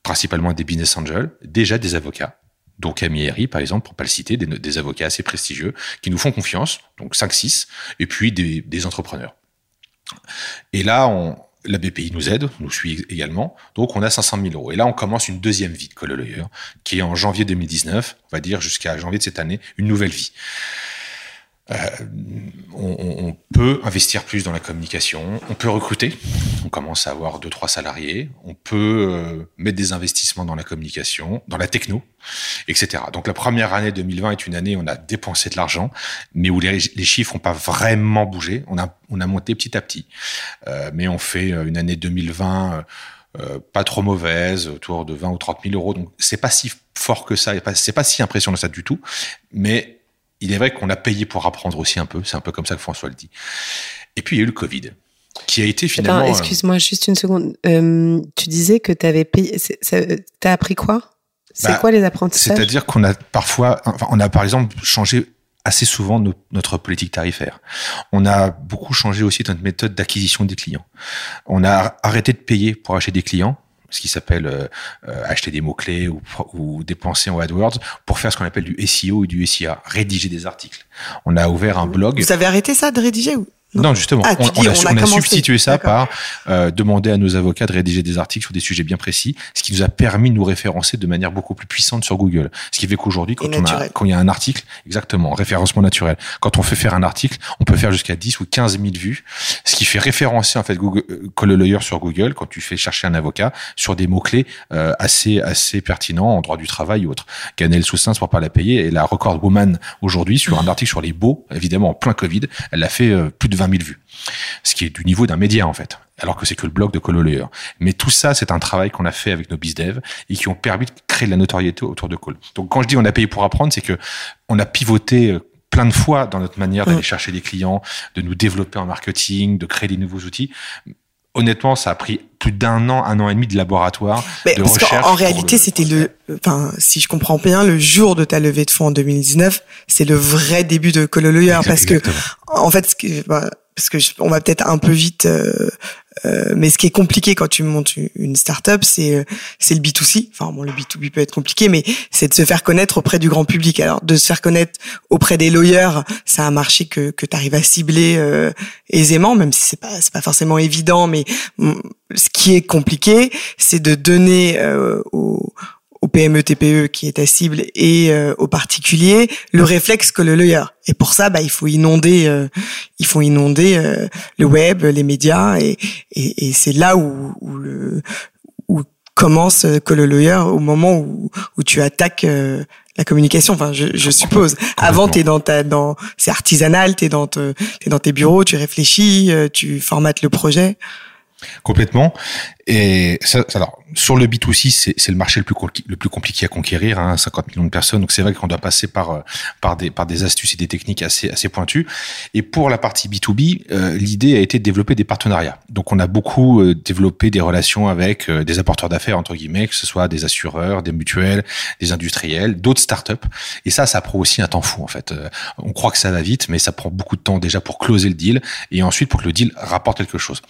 principalement des business angels, déjà des avocats. Donc Camille par exemple, pour pas le citer, des, des, avocats assez prestigieux qui nous font confiance, donc 5-6, et puis des, des entrepreneurs. Et là, on, la BPI nous aide, nous suit également. Donc, on a 500 000 euros. Et là, on commence une deuxième vie de Cololoyer, qui est en janvier 2019, on va dire jusqu'à janvier de cette année, une nouvelle vie. Euh, on, on, peut investir plus dans la communication, on peut recruter, on commence à avoir deux trois salariés, on peut euh, mettre des investissements dans la communication, dans la techno, etc. Donc la première année 2020 est une année où on a dépensé de l'argent, mais où les, chiffres n'ont pas vraiment bougé. On a on a monté petit à petit, euh, mais on fait une année 2020. Euh, pas trop mauvaise, autour de 20 ou 30 000 euros. Donc c'est pas si fort que ça, c'est pas si impressionnant ça du tout. Mais il est vrai qu'on a payé pour apprendre aussi un peu. C'est un peu comme ça que François le dit. Et puis il y a eu le Covid qui a été finalement. Euh, excuse-moi juste une seconde. Euh, tu disais que tu avais payé. T'as appris quoi? C'est bah, quoi les apprentissages? C'est-à-dire qu'on a parfois, enfin, on a par exemple changé assez souvent notre politique tarifaire. On a beaucoup changé aussi notre méthode d'acquisition des clients. On a arrêté de payer pour acheter des clients ce qui s'appelle euh, acheter des mots-clés ou, ou, dépenser en AdWords pour faire ce qu'on appelle du SEO ou du SIA, rédiger des articles. On a ouvert un blog. Vous avez arrêté ça de rédiger ou non, justement, ah, on, a, substitué ça par euh, demander à nos avocats de rédiger des articles sur des sujets bien précis, ce qui nous a permis de nous référencer de manière beaucoup plus puissante sur Google. Ce qui fait qu'aujourd'hui, quand, on a, quand il y a un article, exactement, référencement naturel, quand on fait faire un article, on peut faire jusqu'à 10 ou 15 000 vues, ce qui fait référencer en fait Google, euh, Lawyer sur Google quand tu fais chercher un avocat sur des mots-clés euh, assez assez pertinents en droit du travail ou autre. Ganel Soussin, pour pas la payer, et la Record Woman aujourd'hui sur un article sur les beaux, évidemment en plein Covid, elle a fait euh, plus de 20 000 vues. Ce qui est du niveau d'un média, en fait. Alors que c'est que le blog de Colo Mais tout ça, c'est un travail qu'on a fait avec nos bizdev et qui ont permis de créer de la notoriété autour de Colo. Donc, quand je dis on a payé pour apprendre, c'est que on a pivoté euh, plein de fois dans notre manière d'aller chercher des clients, de nous développer en marketing, de créer des nouveaux outils honnêtement, ça a pris plus d'un an, un an et demi de laboratoire, Mais de parce recherche. En, réalité, c'était le, enfin, si je comprends bien, le jour de ta levée de fonds en 2019, c'est le vrai début de Cololoyer, parce que, en fait, ce que, bah, parce que on va peut-être un peu vite euh, euh, mais ce qui est compliqué quand tu montes une startup, c'est euh, c'est le B2C. Enfin bon, le B2B peut être compliqué, mais c'est de se faire connaître auprès du grand public. Alors de se faire connaître auprès des lawyers, c'est un marché que que tu arrives à cibler euh, aisément, même si c'est pas c'est pas forcément évident. Mais mm, ce qui est compliqué, c'est de donner aux au PME TPE qui est ta cible et euh, aux particuliers le réflexe que le lawyer. Et pour ça, bah, il faut inonder, euh, il faut inonder euh, le web, les médias, et, et, et c'est là où, où, le, où commence que le lawyer au moment où, où tu attaques la communication. Enfin, je, je suppose. Avant, t'es dans ta, dans, c'est artisanal. T'es dans, te, es dans tes bureaux, tu réfléchis, tu formates le projet. Complètement. Et alors, sur le B2C, c'est le marché le plus, compliqué à conquérir, hein, 50 millions de personnes. Donc c'est vrai qu'on doit passer par, euh, des, astuces et des techniques assez, assez pointues. Et pour la partie B2B, euh, l'idée a été de développer des partenariats. Donc on a beaucoup euh, développé des relations avec des apporteurs d'affaires, entre guillemets, que ce soit des assureurs, des mutuelles, des industriels, d'autres startups. Et ça, ça prend aussi un temps fou, en fait. on croit que ça va vite, mais ça prend beaucoup de temps déjà pour closer le deal et ensuite pour que le deal rapporte quelque chose.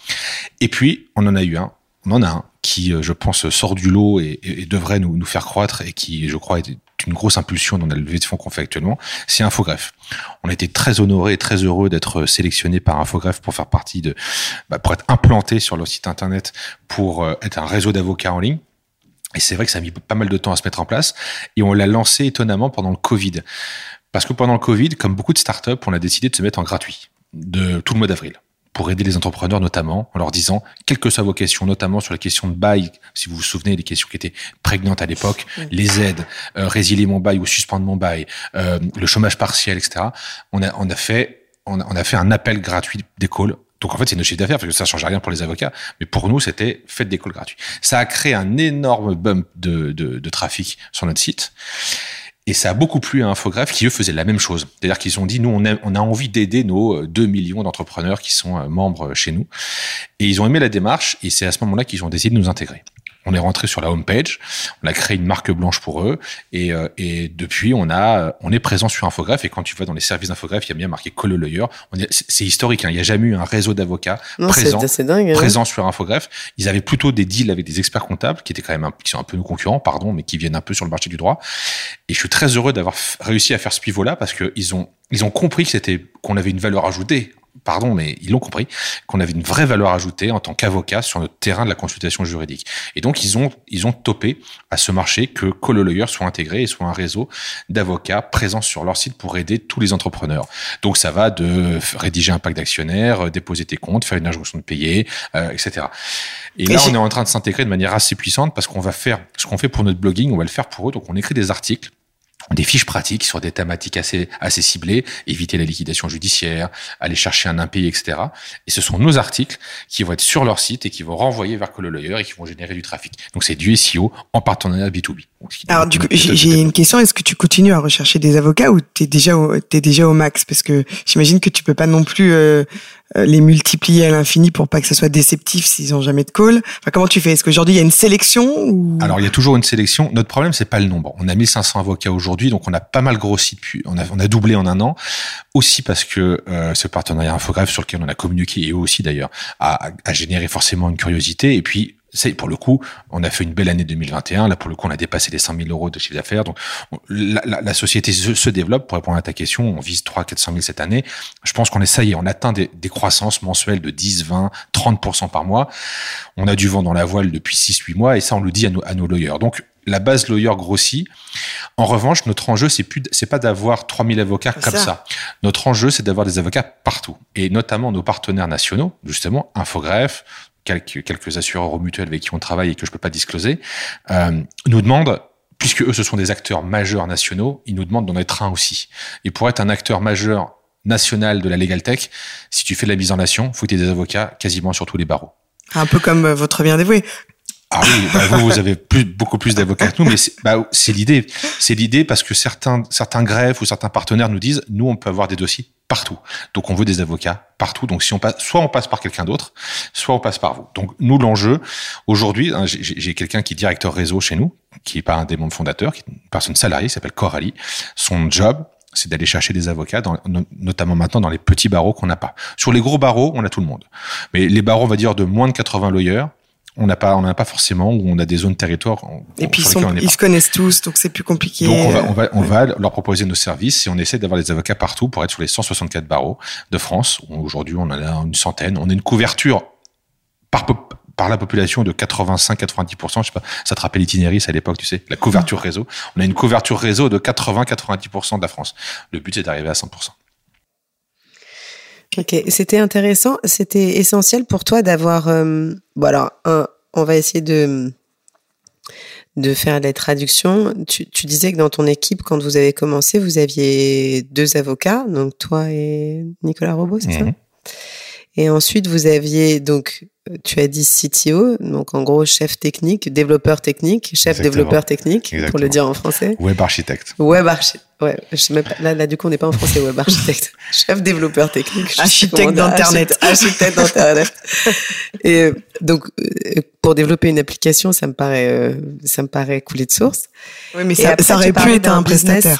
Et puis, on en a eu un on en a un qui, euh, je pense, sort du lot et, devrait nous, faire croître et qui, je crois, est une grosse impulsion dans la levée de fonds qu'on fait actuellement, c'est Infogreffe. On a été très honorés et très heureux d'être sélectionnés par Infogreffe pour faire partie de, bah, pour être implanté sur leur site internet pour euh, être un réseau d'avocats en ligne. Et c'est vrai que ça a mis pas mal de temps à se mettre en place et on l'a lancé étonnamment pendant le Covid. Parce que pendant le Covid, comme beaucoup de startups, on a décidé de se mettre en gratuit de tout le mois d'avril pour aider les entrepreneurs notamment en leur disant, quelles que soient vos questions, notamment sur les questions de bail, si vous vous souvenez des questions qui étaient prégnantes à l'époque, les aides, euh, résilier mon bail ou suspendre mon bail, euh, le chômage partiel, etc. On a, on a fait, on a, on a fait un appel gratuit d'école donc en fait, c'est nos chiffre d'affaires parce que ça change rien pour les avocats, mais pour nous, c'était faites des calls gratuits. Ça a créé un énorme bump de, de, de trafic sur notre site. Et ça a beaucoup plu à Infographe qui, eux, faisaient la même chose. C'est-à-dire qu'ils ont dit, nous, on a, envie d'aider nos 2 euh, millions d'entrepreneurs qui sont euh, membres chez nous. Et ils ont aimé la démarche et c'est à ce moment-là qu'ils ont décidé de nous intégrer on est rentré sur la home page, on a créé une marque blanche pour eux et, euh, et depuis on a on est présent sur Infogreffe et quand tu vas dans les services d'Infogreffe, il y a bien marqué Colo Lawyer. C'est historique, hein, il n'y a jamais eu un réseau d'avocats présent, dingue, hein. présent sur Infogreffe. Ils avaient plutôt des deals avec des experts comptables qui étaient quand même un, qui sont un peu nos concurrents, pardon, mais qui viennent un peu sur le marché du droit. Et je suis très heureux d'avoir réussi à faire ce pivot là parce que ils ont ils ont compris que c'était qu'on avait une valeur ajoutée pardon, mais ils l'ont compris, qu'on avait une vraie valeur ajoutée en tant qu'avocat sur notre terrain de la consultation juridique. Et donc, ils ont, ils ont topé à ce marché que Colo Lawyer soit intégré et soit un réseau d'avocats présents sur leur site pour aider tous les entrepreneurs. Donc, ça va de rédiger un pacte d'actionnaires, euh, déposer tes comptes, faire une injonction de payer, euh, etc. Et là, on est en train de s'intégrer de manière assez puissante parce qu'on va faire ce qu'on fait pour notre blogging, on va le faire pour eux. Donc, on écrit des articles des fiches pratiques sur des thématiques assez assez ciblées, éviter la liquidation judiciaire, aller chercher un impayé, etc. Et ce sont nos articles qui vont être sur leur site et qui vont renvoyer vers Lawyer et qui vont générer du trafic. Donc c'est du SEO en partenariat B2B. Alors du coup, j'ai une question. Est-ce que tu continues à rechercher des avocats ou t'es déjà au, t'es déjà au max? Parce que j'imagine que tu peux pas non plus euh, les multiplier à l'infini pour pas que ce soit déceptif s'ils ont jamais de call. Enfin, comment tu fais? Est-ce qu'aujourd'hui il y a une sélection ou... Alors il y a toujours une sélection. Notre problème c'est pas le nombre. On a 1500 avocats aujourd'hui, donc on a pas mal grossi depuis. On a, on a doublé en un an. Aussi parce que euh, ce partenariat infographe sur lequel on a communiqué et eux aussi d'ailleurs a, a généré forcément une curiosité. Et puis c'est pour le coup, on a fait une belle année 2021. Là, pour le coup, on a dépassé les 100 000 euros de chiffre d'affaires. Donc, la, la, la, société se, développe. Pour répondre à ta question, on vise 3 400 000 cette année. Je pense qu'on est ça y est, on atteint des, des, croissances mensuelles de 10, 20, 30% par mois. On a du vent dans la voile depuis 6, 8 mois, et ça, on le dit à nos, à nos lawyers. Donc, la base lawyer grossit. En revanche, notre enjeu, c'est plus, c'est pas d'avoir 3000 avocats comme ça. ça. Notre enjeu, c'est d'avoir des avocats partout. Et notamment nos partenaires nationaux, justement, Infogreffe, quelques, assureurs au mutuel avec qui on travaille et que je peux pas discloser, euh, nous demandent puisque eux ce sont des acteurs majeurs nationaux, ils nous demandent d'en être un aussi. Et pour être un acteur majeur national de la legal tech, si tu fais de la mise en nation, faut que tu aies des avocats quasiment sur tous les barreaux. Un peu comme euh, votre bien dévoué. Ah oui, bah vous, vous avez plus, beaucoup plus d'avocats que nous, mais c'est bah, l'idée. C'est l'idée parce que certains, certains greffes ou certains partenaires nous disent, nous, on peut avoir des dossiers partout. Donc, on veut des avocats partout. Donc, si on passe, soit on passe par quelqu'un d'autre, soit on passe par vous. Donc, nous, l'enjeu, aujourd'hui, hein, j'ai quelqu'un qui est directeur réseau chez nous, qui est pas un des membres fondateurs, qui est une personne salariée, s'appelle Coralie. Son job, c'est d'aller chercher des avocats, dans, notamment maintenant dans les petits barreaux qu'on n'a pas. Sur les gros barreaux, on a tout le monde. Mais les barreaux, on va dire, de moins de 80 lawyers, on n'a pas, on n'a pas forcément, où on a des zones territoires. Et puis ils, ils se connaissent tous, donc c'est plus compliqué. Donc on va, on va, on va leur proposer nos services et on essaie d'avoir des avocats partout pour être sur les 164 barreaux de France. Aujourd'hui, on en a une centaine. On a une couverture par, par la population de 85-90%. Je sais pas, ça te rappelle Itinéris à l'époque, tu sais, la couverture réseau. On a une couverture réseau de 80-90% de la France. Le but, c'est d'arriver à 100%. Ok, c'était intéressant. C'était essentiel pour toi d'avoir. Euh, bon, alors, on va essayer de de faire les traductions. Tu, tu, disais que dans ton équipe, quand vous avez commencé, vous aviez deux avocats, donc toi et Nicolas Robot, c'est ça? Mhm. Et ensuite, vous aviez donc tu as dit CTO, donc en gros chef technique, développeur technique, chef développeur technique, pour le dire en français. Web architecte. Web architecte. Ouais, je pas, là, là, du coup, on n'est pas en français, web architecte. *laughs* chef développeur technique. Architecte d'Internet. Architecte *laughs* d'Internet. Et euh, donc, euh, pour développer une application, ça me paraît, euh, ça me paraît couler de source. Oui, mais ça, ça aurait pu être un prestataire.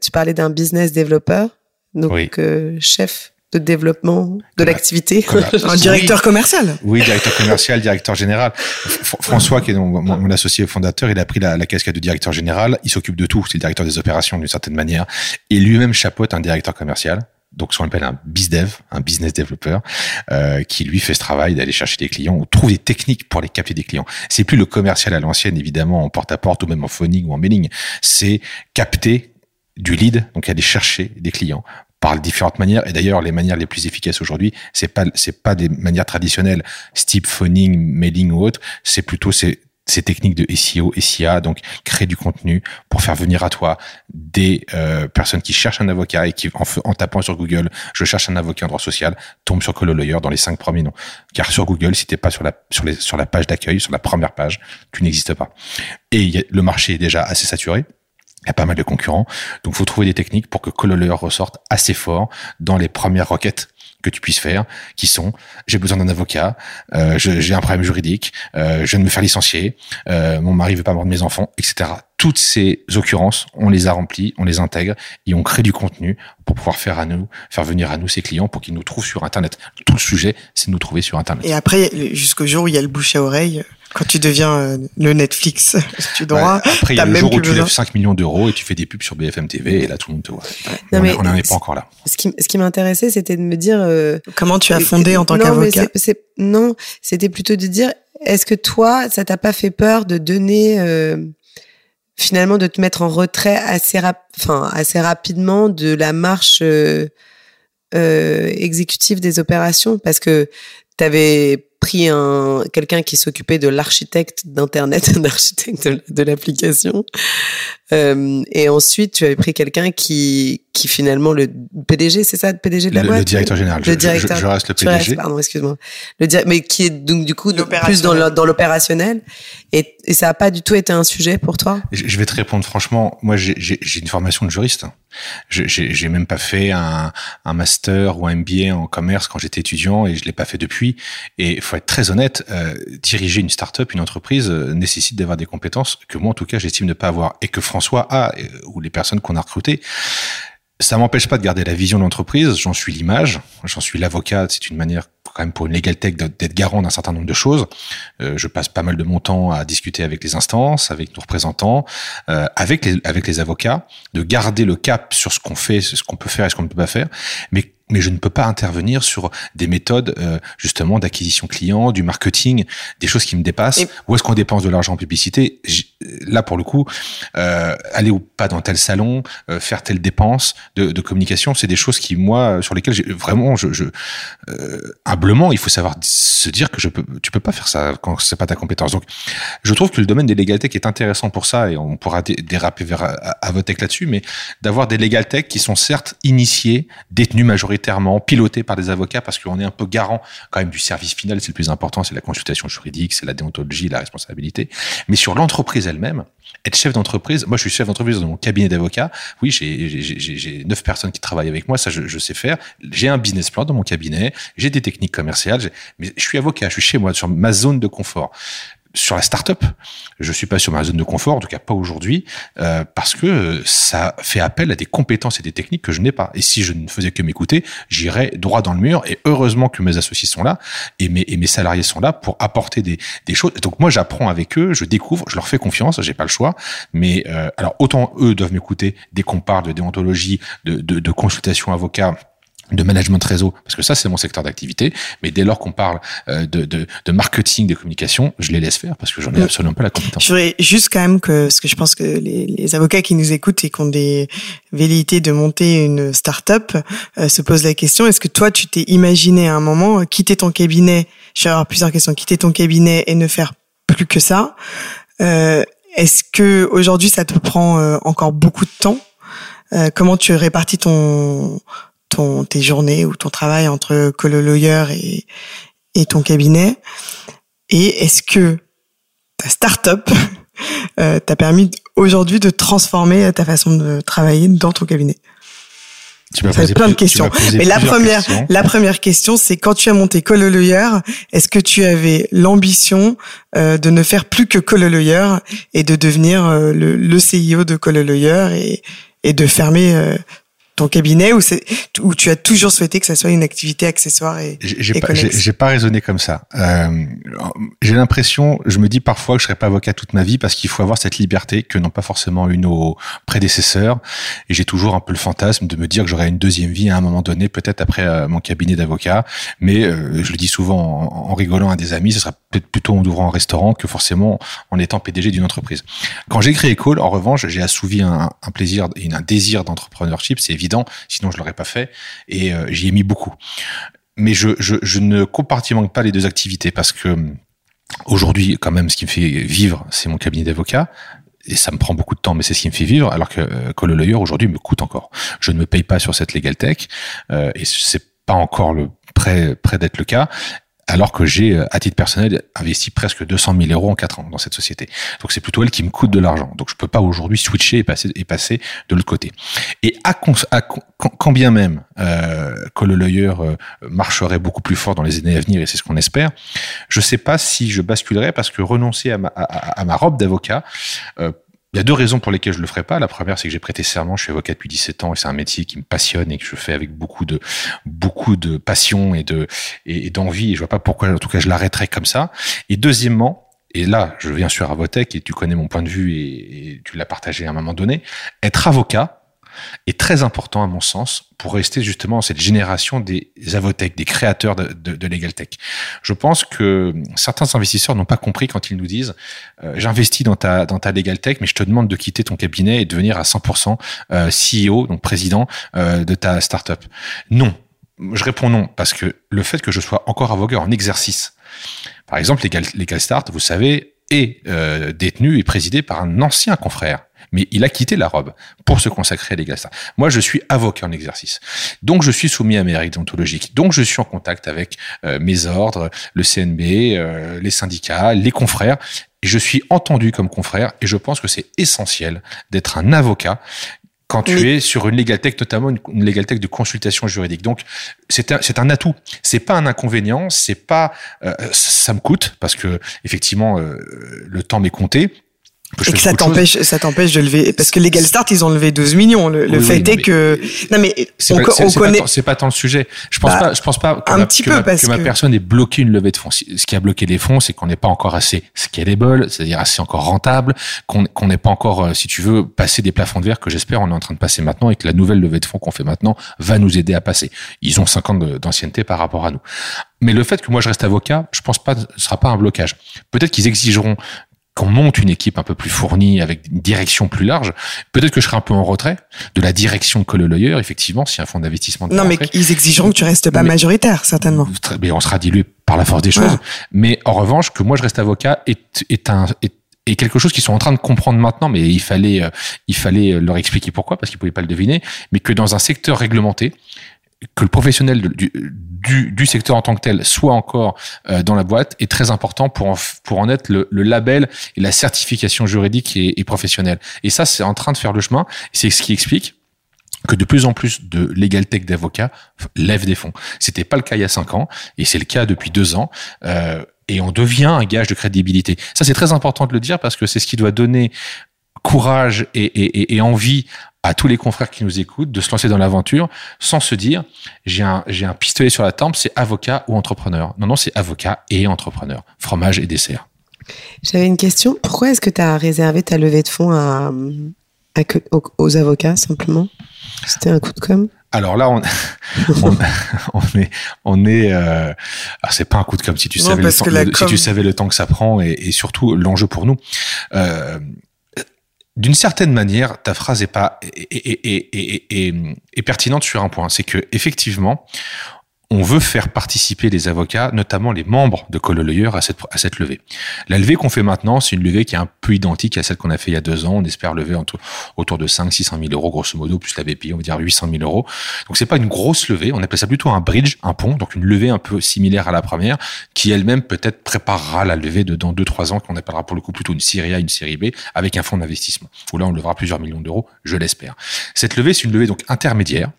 tu parlais d'un business développeur, donc chef de développement de l'activité. Un *laughs* directeur commercial. Oui, directeur commercial, directeur général. François, qui est mon, associé fondateur, il a pris la, la casquette de directeur général. Il s'occupe de tout. C'est le directeur des opérations d'une certaine manière. Et lui-même chapeaute un directeur commercial. Donc, ce qu'on appelle un bizdev, un business developer, euh, qui lui fait ce travail d'aller chercher des clients ou trouve des techniques pour les capter des clients. C'est plus le commercial à l'ancienne, évidemment, en porte-à-porte ou même en phoning ou en mailing. C'est capter du lead, donc aller chercher des clients par différentes manières. Et d'ailleurs, les manières les plus efficaces aujourd'hui, c'est pas c'est pas des manières traditionnelles, type phoning, mailing ou autre. C'est plutôt ces ces techniques de SEO, SIA, donc créer du contenu pour faire venir à toi des euh, personnes qui cherchent un avocat et qui, en, en, tapant sur Google, je cherche un avocat en droit social, tombe sur Colo Lawyer dans les cinq premiers noms. Car sur Google, si t'es pas sur la sur les sur la page d'accueil, sur la première page, tu n'existes pas. Et le marché est déjà assez saturé. Il y a pas mal de concurrents. Donc, faut trouver des techniques pour que Cololler ressorte assez fort dans les premières requêtes que tu puisses faire, qui sont j'ai besoin d'un avocat, euh, j'ai un problème juridique, euh, je viens me faire licencier, euh, mon mari veut pas de mes enfants, etc. Toutes ces occurrences, on les a remplies, on les intègre et on crée du contenu pour pouvoir faire à nous, faire venir à nous ces clients pour qu'ils nous trouvent sur Internet. Tout le sujet, c'est de nous trouver sur Internet. Et après, jusqu'au jour où il y a le bouche à oreille, quand tu deviens euh, le Netflix *laughs* tu droit. après, il y a le jour où tu lèves 5 millions d'euros et tu fais des pubs sur BFM TV et là, tout le monde te voit. on n'en est pas encore là. Ce qui, ce qui m'intéressait, c'était de me dire... Euh, Comment tu as fondé en tant qu'avocat Non, c'était plutôt de dire, est-ce que toi, ça t'a pas fait peur de donner... Euh, finalement, de te mettre en retrait assez, rap enfin, assez rapidement de la marche exécutive des opérations? Parce que tu avais pris un quelqu'un qui s'occupait de l'architecte d'internet, *laughs* l'architecte de, de l'application, euh, et ensuite tu avais pris quelqu'un qui qui finalement le PDG, c'est ça, le PDG de la le, boîte le directeur général. Le je, directeur. Je, je reste le PDG. restes, pardon, excuse-moi. Le di- mais qui est donc du coup plus dans L'opérationnel. le- dans l'opérationnel, et, et ça a pas du tout été un sujet pour toi? Je je vais te répondre franchement. Moi, j'ai- j'ai j'ai une formation de juriste. Je- J'ai même pas fait un, un master ou un MBA en commerce quand j'étais étudiant et je l'ai pas fait depuis. Et il faut être très honnête, euh, diriger une start-up, une entreprise euh, nécessite d'avoir des compétences que moi, en tout cas, j'estime ne pas avoir et que François a euh, ou les personnes qu'on a recrutées. Ça m'empêche pas de garder la vision de l'entreprise. J'en suis l'image, j'en suis l'avocat. C'est une manière quand même pour une legal tech d'être garant d'un certain nombre de choses. Euh, je passe pas mal de mon temps à discuter avec les instances, avec nos représentants, euh, avec les avec les avocats, de garder le cap sur ce qu'on fait, ce qu'on peut faire et ce qu'on ne peut pas faire. Mais mais je ne peux pas intervenir sur des méthodes euh, justement d'acquisition client, du marketing, des choses qui me dépassent. Et- Où est-ce qu'on dépense de l'argent en publicité? Là, pour le coup, euh, aller ou pas dans tel salon, euh, faire telle dépense de, communication, c'est des choses qui moi sur lesquelles j'ai vraiment, je, euh, humblement, il faut savoir se dire que je peux, tu peux pas faire ça quand c'est pas ta compétence. Donc, je trouve que le domaine des legal tech est intéressant pour ça et on pourra dé- déraper vers Avotech là-dessus, mais d'avoir des legal tech qui sont certes initiés, détenus majoritairement, pilotés par des avocats parce qu'on est un peu garant quand même du service final, c'est le plus important, c'est la consultation juridique, c'est la déontologie, la responsabilité. Mais sur l'entreprise elle-même, être chef d'entreprise, moi je suis chef d'entreprise dans mon cabinet d'avocats, oui, j'ai- neuf personnes qui travaillent avec moi, ça je, je sais faire. J'ai un business plan dans mon cabinet, j'ai des techniques commerciales, mais je suis avocat, je suis chez moi, sur ma zone de confort. Sur la start-up, je suis pas sur ma zone de confort, en tout cas pas aujourd'hui, euh, parce que ça fait appel à des compétences et des techniques que je n'ai pas. Et si je ne faisais que m'écouter, j'irais droit dans le mur. Et heureusement que mes associés sont là et mes, et mes salariés sont là pour apporter des, des choses. Donc moi, j'apprends avec eux, je découvre, je leur fais confiance, j'ai pas le choix. Mais euh, alors autant eux doivent m'écouter dès qu'on parle de déontologie, de, de, de consultation avocat de management réseau, parce que ça c'est mon secteur d'activité, mais dès lors qu'on parle euh, de, de, de marketing, de communication, je les laisse faire parce que j'en ai Mm. absolument pas la compétence. Je voudrais juste quand même que, parce que je pense que les, les avocats qui nous écoutent et qui ont des velléités de monter une start-up euh, se posent la question, est-ce que toi, tu t'es imaginé à un moment euh, quitter ton cabinet, je vais avoir plusieurs questions, quitter ton cabinet et ne faire plus que ça euh, Est-ce que aujourd'hui, ça te prend euh, encore beaucoup de temps? Euh, Comment tu répartis ton, ton, tes journées ou ton travail entre Colo Lawyer et, et ton cabinet Et est-ce que ta start-up *laughs* euh, t'a permis aujourd'hui de transformer ta façon de travailler dans ton cabinet? Tu m'as posé plein de questions. Mais la première, questions. la première question, c'est quand tu as monté Colo Lawyer, est-ce que tu avais l'ambition euh, de ne faire plus que Colo Lawyer et de devenir euh, le, le CEO de Colo Lawyer et, et de fermer euh, ton cabinet ou, c'est, tu as toujours souhaité que ça soit une activité accessoire et, J'ai pas, j'ai pas raisonné comme ça. Euh, j'ai l'impression, je me dis parfois que je serai pas avocat toute ma vie parce qu'il faut avoir cette liberté que n'ont pas forcément eu nos prédécesseurs. Et j'ai toujours un peu le fantasme de me dire que j'aurai une deuxième vie à un moment donné, peut-être après euh, mon cabinet d'avocat. Mais euh, je le dis souvent en, en rigolant à des amis, ce sera peut-être plutôt en ouvrant un restaurant que forcément en étant PDG d'une entreprise. Quand j'ai créé Call, en revanche, j'ai assouvi un, un plaisir et un désir d'entrepreneurship, c'est évident, sinon je l'aurais pas fait. Et euh, j'y ai mis beaucoup mais je, ne compartimente pas les deux activités parce que hum, aujourd'hui, quand même, ce qui me fait vivre, c'est mon cabinet d'avocat. Et ça me prend beaucoup de temps, mais c'est ce qui me fait vivre, alors que euh, Call Lawyer aujourd'hui me coûte encore. Je ne me paye pas sur cette Legal Tech, euh, et c'est pas encore le prêt, prêt d'être le cas, alors que j'ai, euh, à titre personnel, investi presque 200 000 euros en quatre ans dans cette société. Donc c'est plutôt elle qui me coûte de l'argent. Donc je peux pas aujourd'hui switcher et passer, et passer de l'autre côté. Et à, à quand, bien même euh, Call Lawyer euh, marcherait beaucoup plus fort dans les années à venir, et c'est ce qu'on espère, je sais pas si je basculerais parce que renoncer à ma, à ma robe d'avocat, euh, il y a deux raisons pour lesquelles je le ferai pas. La première, c'est que j'ai prêté serment. Je suis avocat depuis 17 ans et c'est un métier qui me passionne et que je fais avec beaucoup de beaucoup de passion et de et, d'envie. Et je vois pas pourquoi, en tout cas, je l'arrêterais comme ça. Et deuxièmement, et là, je viens sur Avotech et tu connais mon point de vue et, et tu l'as partagé à un moment donné. Être avocat est très important à mon sens pour rester justement cette génération des avotech, des créateurs de, de, de Legal Tech. Je pense que certains investisseurs n'ont pas compris quand ils nous disent euh, j'investis dans ta dans ta Legal Tech, mais je te demande de quitter ton cabinet et de devenir à 100% euh, CEO, donc président euh, de ta startup. Non, je réponds non parce que le fait que je sois encore avocat en exercice Par exemple, Legal, Legal Start, vous savez, est euh, détenu et présidé par un ancien confrère. Mais il a quitté la robe pour se consacrer à Legal Start. Moi, je suis avocat en exercice. Donc, je suis soumis à mes règles déontologiques. Donc, je suis en contact avec euh, mes ordres, le CNB, euh, les syndicats, les confrères. Et je suis entendu comme confrère et je pense que c'est essentiel d'être un avocat quand tu es sur une legal tech, notamment une, une legal tech de consultation juridique. Donc, c'est un, c'est un atout. C'est pas un inconvénient. C'est pas, euh, ça me coûte parce que effectivement, euh, le temps m'est compté. Et que ça t'empêche, ça t'empêche de lever, parce que Legal Start, ils ont levé 12 millions. Le, le fait oui, est mais- que, non mais, C'est on, pas, on connaît, tant- c'est pas tant le sujet. Je pense Bah, pas, je pense pas que, un ma, petit que peu ma- parce que ma que- personne ait bloqué une levée de fonds. Ce qui a bloqué les fonds, c'est qu'on n'est pas encore assez scalable, c'est-à-dire assez encore rentable, qu'on qu'on n'est pas encore, euh, si tu veux, passé des plafonds de verre que j'espère on est en train de passer maintenant et que la nouvelle levée de fonds qu'on fait maintenant va nous aider à passer. Ils ont 5 ans d'ancienneté par rapport à nous. Mais le fait que moi je reste avocat, je pense pas, ce sera pas un blocage. Peut-être qu'ils exigeront qu'on monte une équipe un peu plus fournie avec une direction plus large. Peut-être que je serai un peu en retrait de la direction que le lawyer, effectivement, si un fonds d'investissement. non mais ils exigeront que tu restes pas Mais- majoritaire, certainement. Mais on sera dilué par la force des choses. Voilà. Mais en revanche, que moi je reste avocat est, est un est, est quelque chose qu'ils sont en train de comprendre maintenant, mais il fallait euh, il fallait leur expliquer pourquoi parce qu'ils pouvaient pas le deviner, mais que dans un secteur réglementé, que le professionnel du, du, du secteur en tant que tel soit encore euh, dans la boîte est très important pour en, pour en être le, le label et la certification juridique et, et professionnelle. Et ça, c'est en train de faire le chemin. C'est ce qui explique que de plus en plus de legal tech d'avocats lèvent des fonds. C'était pas le cas il y a cinq ans et c'est le cas depuis deux ans. Euh, et on devient un gage de crédibilité. Ça, c'est très important de le dire parce que c'est ce qui doit donner courage et, et- et envie à tous les confrères qui nous écoutent de se lancer dans l'aventure sans se dire j'ai un, j'ai un pistolet sur la tempe, c'est avocat ou entrepreneur. Non, non, c'est avocat et entrepreneur. Fromage et dessert. J'avais une question. Pourquoi est-ce que tu as réservé ta levée de fonds à, à que- aux, aux avocats, simplement? C'était un coup de com' Alors là, on, *laughs* on, on est, on est. Euh, alors c'est pas un coup de com si tu Non, savais le temps, si com- tu savais le temps que ça prend et, et surtout l'enjeu pour nous. Euh, d'une certaine manière, ta phrase est pas pertinente sur un point, c'est que effectivement, on veut faire participer les avocats, notamment les membres de Cololeur, à cette, à cette levée. La levée qu'on fait maintenant, c'est une levée qui est un peu identique à celle qu'on a fait il y a deux ans. On espère lever autour de 5 600 000 euros, grosso modo, plus la BPI, on va dire 800 000 euros. Donc c'est pas une grosse levée, on appelle ça plutôt un bridge, un pont, donc une levée un peu similaire à la première, qui elle-même peut-être préparera la levée de dans 2-3 ans, qu'on appellera pour le coup plutôt une série A, une série B, avec un fonds d'investissement. Où là, on levera plusieurs millions d'euros, je l'espère. Cette levée, c'est une levée donc intermédiaire,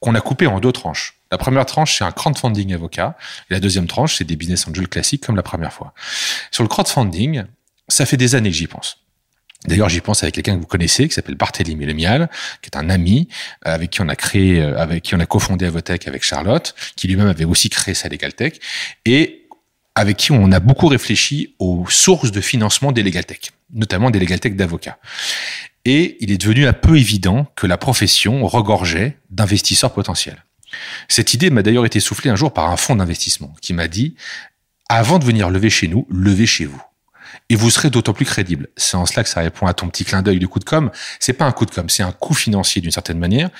qu'on a coupée en deux tranches. La première tranche, c'est un crowdfunding avocat. Et la deuxième tranche, c'est des business angels classiques comme la première fois. Sur le crowdfunding, ça fait des années que j'y pense. D'ailleurs, j'y pense avec quelqu'un que vous connaissez, qui s'appelle Barthélémy Lemial, qui est un ami, euh, avec qui on a créé, euh, avec qui on a cofondé Avotech avec Charlotte, qui lui-même avait aussi créé sa Legal Tech, et avec qui on a beaucoup réfléchi aux sources de financement des Legal Tech, notamment des Legal Tech d'avocats. Et il est devenu un peu évident que la profession regorgeait d'investisseurs potentiels. Cette idée m'a d'ailleurs été soufflée un jour par un fonds d'investissement qui m'a dit, avant de venir lever chez nous, levez chez vous. Et vous serez d'autant plus crédible. C'est en cela que ça répond à ton petit clin d'œil du coup de com. C'est pas un coup de com, c'est un coût financier d'une certaine manière,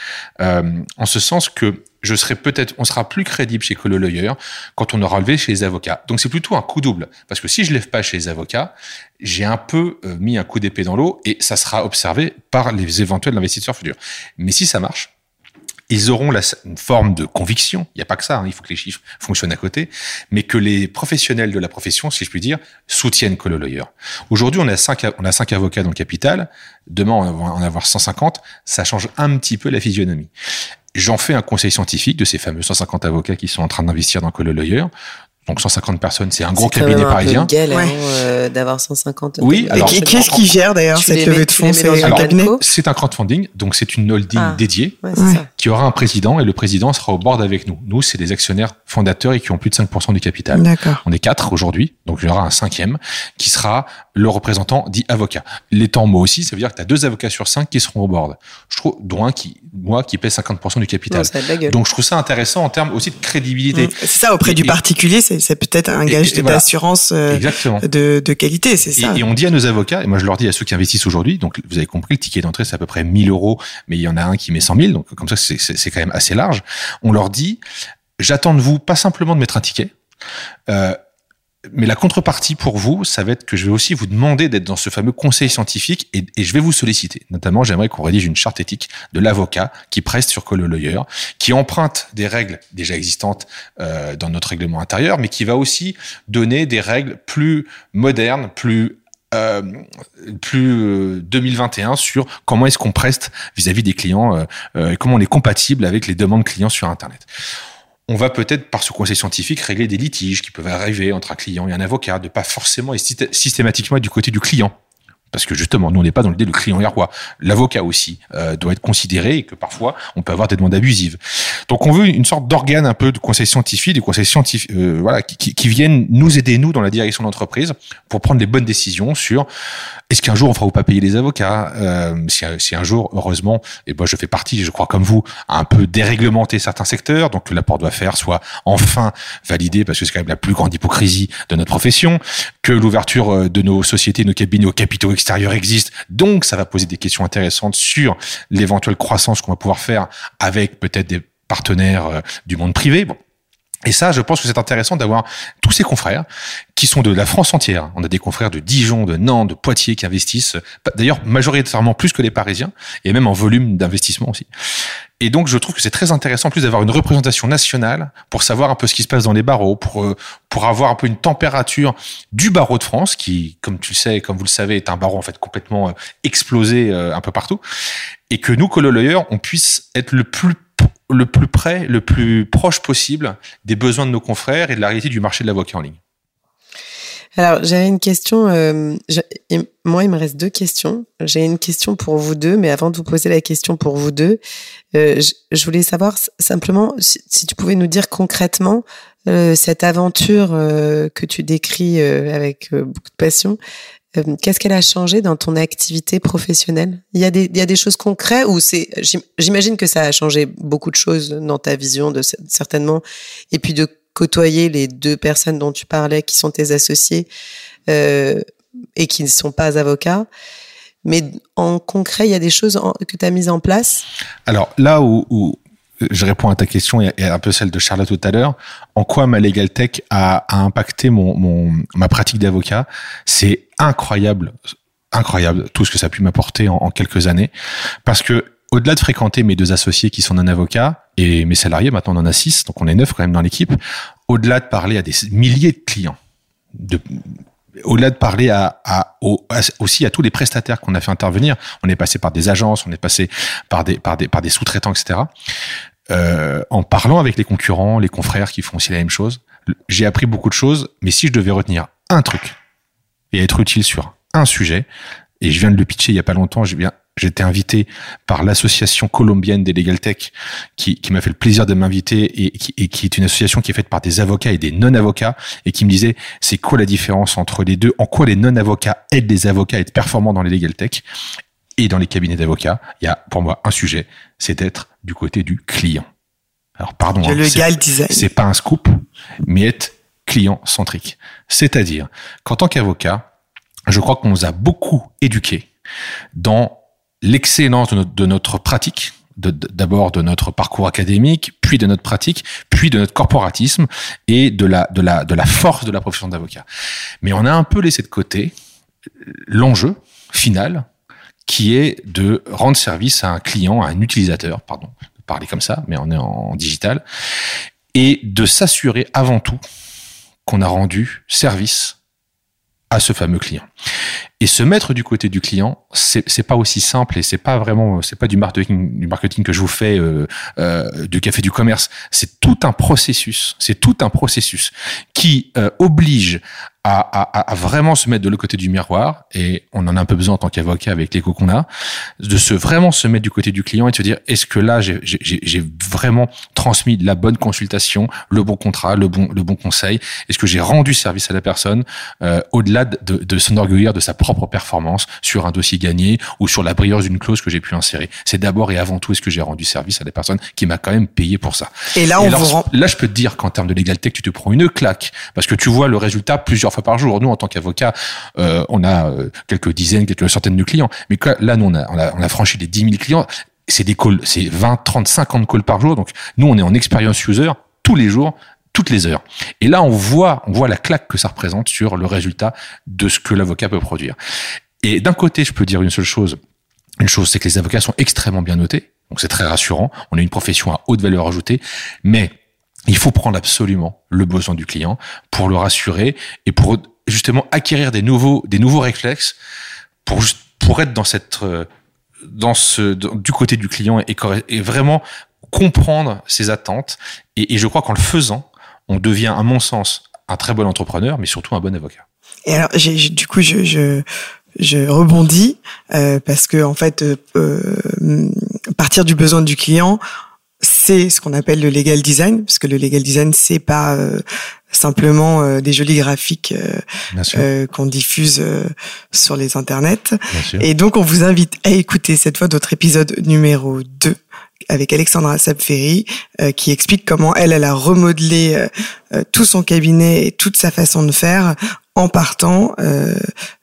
euh, en ce sens que je serai peut-être, on sera plus crédible chez Colo Lawyer quand on aura levé chez les avocats. Donc c'est plutôt un coup double, parce que si je lève pas chez les avocats, j'ai un peu euh, mis un coup d'épée dans l'eau et ça sera observé par les éventuels investisseurs futurs. Mais si ça marche, ils auront la, une forme de conviction. Il n'y a pas que ça, hein, il faut que les chiffres fonctionnent à côté, mais que les professionnels de la profession, si je puis dire, soutiennent Colo Lawyer. Aujourd'hui, on a cinq, on a cinq avocats dans le capital. Demain, on va en avoir 150. Ça change un petit peu la physionomie. J'en fais un conseil scientifique de ces fameux 150 avocats qui sont en train d'investir dans Colo Lawyer. Donc 150 personnes, c'est un gros C'est quand cabinet même un parisien. galère, Ouais. hein, euh, d'avoir 150. Oui, Et alors- qui, qui est-ce qui gère d'ailleurs cette levée de fonds C'est un cabinet C'est un crowdfunding, donc c'est une holding Ah. dédiée Ouais, c'est qui aura un président et le président sera au board avec nous. Nous, c'est des actionnaires fondateurs et qui ont plus de 5% du capital. D'accord. On est quatre aujourd'hui, donc il y aura un cinquième qui sera le représentant dit avocat. L'étant moi aussi, ça veut dire que tu as deux avocats sur cinq qui seront au board. Je trouve, dont un qui, moi, qui paie 50% du capital. Non. Donc je trouve ça intéressant en termes aussi de crédibilité. Mm. C'est ça, auprès Et- du et- particulier, c'est peut-être un gage et voilà. d'assurance euh, Exactement. de, de qualité, c'est ça. Et, et on dit à nos avocats, et moi je leur dis à ceux qui investissent aujourd'hui, donc vous avez compris, le ticket d'entrée c'est à peu près 1000 euros, mais il y en a un qui met 100 000, donc comme ça c'est- c'est c'est quand même assez large. On leur dit, j'attends de vous pas simplement de mettre un ticket, euh, mais la contrepartie pour vous, ça va être que je vais aussi vous demander d'être dans ce fameux conseil scientifique et, je vais vous solliciter. Notamment, j'aimerais qu'on rédige une charte éthique de l'avocat qui preste sur Colo Lawyer, qui emprunte des règles déjà existantes euh, dans notre règlement intérieur, mais qui va aussi donner des règles plus modernes, plus euh, plus 2021 euh, sur comment est-ce qu'on preste vis-à-vis des clients euh, euh, comment on est compatible avec les demandes clients sur Internet on va peut-être, par ce conseil scientifique, régler des litiges qui peuvent arriver entre un client et un avocat, de pas forcément et systématiquement du côté du client. Parce que justement, nous, on n'est pas dans l'idée le client est roi. L'avocat aussi euh, doit être considéré et que parfois, on peut avoir des demandes abusives. Donc, on veut une sorte d'organe un peu de conseil scientifique, des conseils scientifiques, euh, voilà, qui, qui, viennent nous aider nous dans la direction de l'entreprise pour prendre les bonnes décisions sur est-ce qu'un jour on fera ou pas payer les avocats euh, si, un jour, heureusement, et moi je fais partie, je crois comme vous, à un peu déréglementer certains secteurs, donc que l'apport doit faire soit enfin validé parce que c'est quand même la plus grande hypocrisie de notre profession, que l'ouverture euh, de nos sociétés, nos cabinets aux capitaux extérieurs existe, donc ça va poser des questions intéressantes sur l'éventuelle croissance qu'on va pouvoir faire avec peut-être des partenaires euh, du monde privé. Et ça, je pense que c'est intéressant d'avoir tous ces confrères qui sont de la France entière. On a des confrères de Dijon, de Nantes, de Poitiers qui investissent, d'ailleurs majoritairement plus que les Parisiens, et même en volume d'investissement aussi. Et donc, je trouve que c'est très intéressant, en plus d'avoir une représentation nationale pour savoir un peu ce qui se passe dans les barreaux, pour euh, pour avoir un peu une température du barreau de France, qui, comme tu le sais, comme vous le savez, est un barreau en fait complètement euh, explosé euh, un peu partout, et que nous, Lawyer, on puisse être le plus le plus près, le plus proche possible des besoins de nos confrères et de la réalité du marché de l'avocat en ligne. Alors, j'avais une question. Euh, moi, il me reste deux questions. J'ai une question pour vous deux, mais avant de vous poser la question pour vous deux, euh, je, voulais savoir simplement si, tu pouvais nous dire concrètement euh, cette aventure que tu décris avec beaucoup de passion. Euh, qu'est-ce qu'elle a changé dans ton activité professionnelle? Il y, a des, il y a des choses concrètes ou c'est j'imagine que ça a changé beaucoup de choses dans ta vision de certainement et puis de côtoyer les deux personnes dont tu parlais qui sont tes associés euh, et qui ne sont pas avocats. Mais en concret il y a des choses que tu as mises en place? Alors là où, où je réponds à ta question et un peu celle de Charlotte tout à l'heure. En quoi ma Legal Tech a, impacté mon, mon, ma pratique d'avocat? C'est incroyable, incroyable tout ce que ça a pu m'apporter en, quelques années. Parce que au-delà de fréquenter mes deux associés qui sont non avocats et mes salariés, maintenant on en a six, donc on est neuf quand même dans l'équipe. Au-delà de parler à des milliers de clients, de, au-delà de parler à, à, aussi à tous les prestataires qu'on a fait intervenir, on est passé par des agences, on est passé par des par des par des sous-traitants, etc. Euh, en parlant avec les concurrents, les confrères qui font aussi la même chose, j'ai appris beaucoup de choses. Mais si je devais retenir un truc et être utile sur un sujet, et je viens de le pitcher il y a pas longtemps, j'ai bien J'étais invité par l'association colombienne des Legal Tech qui, qui m'a fait le plaisir de m'inviter et qui, et qui est une association qui est faite par des avocats et des non-avocats et qui me disait c'est quoi la différence entre les deux, en quoi les non-avocats aident les avocats à être performants dans les Legal Tech? Et dans les cabinets d'avocats. Il y a pour moi un sujet, c'est d'être du côté du client. Alors pardon, hein, c'est pas un scoop, mais être client centrique. C'est-à-dire qu'en tant qu'avocat, je crois qu'on nous a beaucoup éduqués dans l'excellence de notre, pratique, d'abord de, notre parcours académique, puis de notre pratique, puis de notre corporatisme et de la, de la, de la force de la profession d'avocat. Mais on a un peu laissé de côté l'enjeu final qui est de rendre service à un client, à un utilisateur, pardon, parler comme ça, mais on est en digital, et de s'assurer avant tout qu'on a rendu service à ce fameux client. Et se mettre du côté du client, c'est pas aussi simple et c'est pas vraiment c'est pas du marketing du marketing que je vous fais euh, euh, du café du commerce. C'est tout un processus. C'est tout un processus qui euh, oblige à, à, à, vraiment se mettre de l'autre côté du miroir, et on en a un peu besoin en tant qu'avocat avec l'écho qu'on a, de se vraiment se mettre du côté du client et de se dire est-ce que là j'ai vraiment transmis la bonne consultation, le bon contrat, le bon le bon conseil, est-ce que j'ai rendu service à la personne euh, au-delà de, de s'enorgueillir de sa propre performance sur un dossier gagné ou sur la brillance d'une clause que j'ai pu insérer? C'est d'abord et avant tout est-ce que j'ai rendu service à la personne qui m'a quand même payé pour ça? Et là, on vous là je peux te dire qu'en termes de légalité, tu te prends une claque parce que tu vois le résultat plusieurs fois par jour. Nous, en tant qu'avocat, euh, on a euh, quelques dizaines, quelques centaines de clients. Mais là, nous, on a, on a, franchi les 10 000 clients. C'est des calls, c'est 20, 30, 50 calls par jour. Donc, nous, on est en expérience user tous les jours toutes les heures. Et là, on voit, on voit la claque que ça représente sur le résultat de ce que l'avocat peut produire. Et d'un côté, je peux dire une seule chose. Une chose, c'est que les avocats sont extrêmement bien notés. Donc c'est très rassurant. On a une profession à haute valeur ajoutée. Mais il faut prendre absolument le besoin du client pour le rassurer et pour justement acquérir des nouveaux, des nouveaux réflexes pour, pour être dans cette, euh, dans ce, du côté du client et, vraiment comprendre ses attentes. Et, je crois qu'en le faisant, on devient, à mon sens, un très bon entrepreneur, mais surtout un bon avocat. Et alors, du coup, je, je, rebondis euh, parce que en fait, euh, partir du besoin du client, c'est ce qu'on appelle le legal design, parce que le legal design, c'est pas euh, simplement euh, des jolis graphiques euh, qu'on diffuse sur les internets. Et donc, on vous invite à écouter cette fois notre épisode numéro 2 avec Alexandra Sabferi, qui explique comment elle, elle a remodelé tout son cabinet et toute sa façon de faire en partant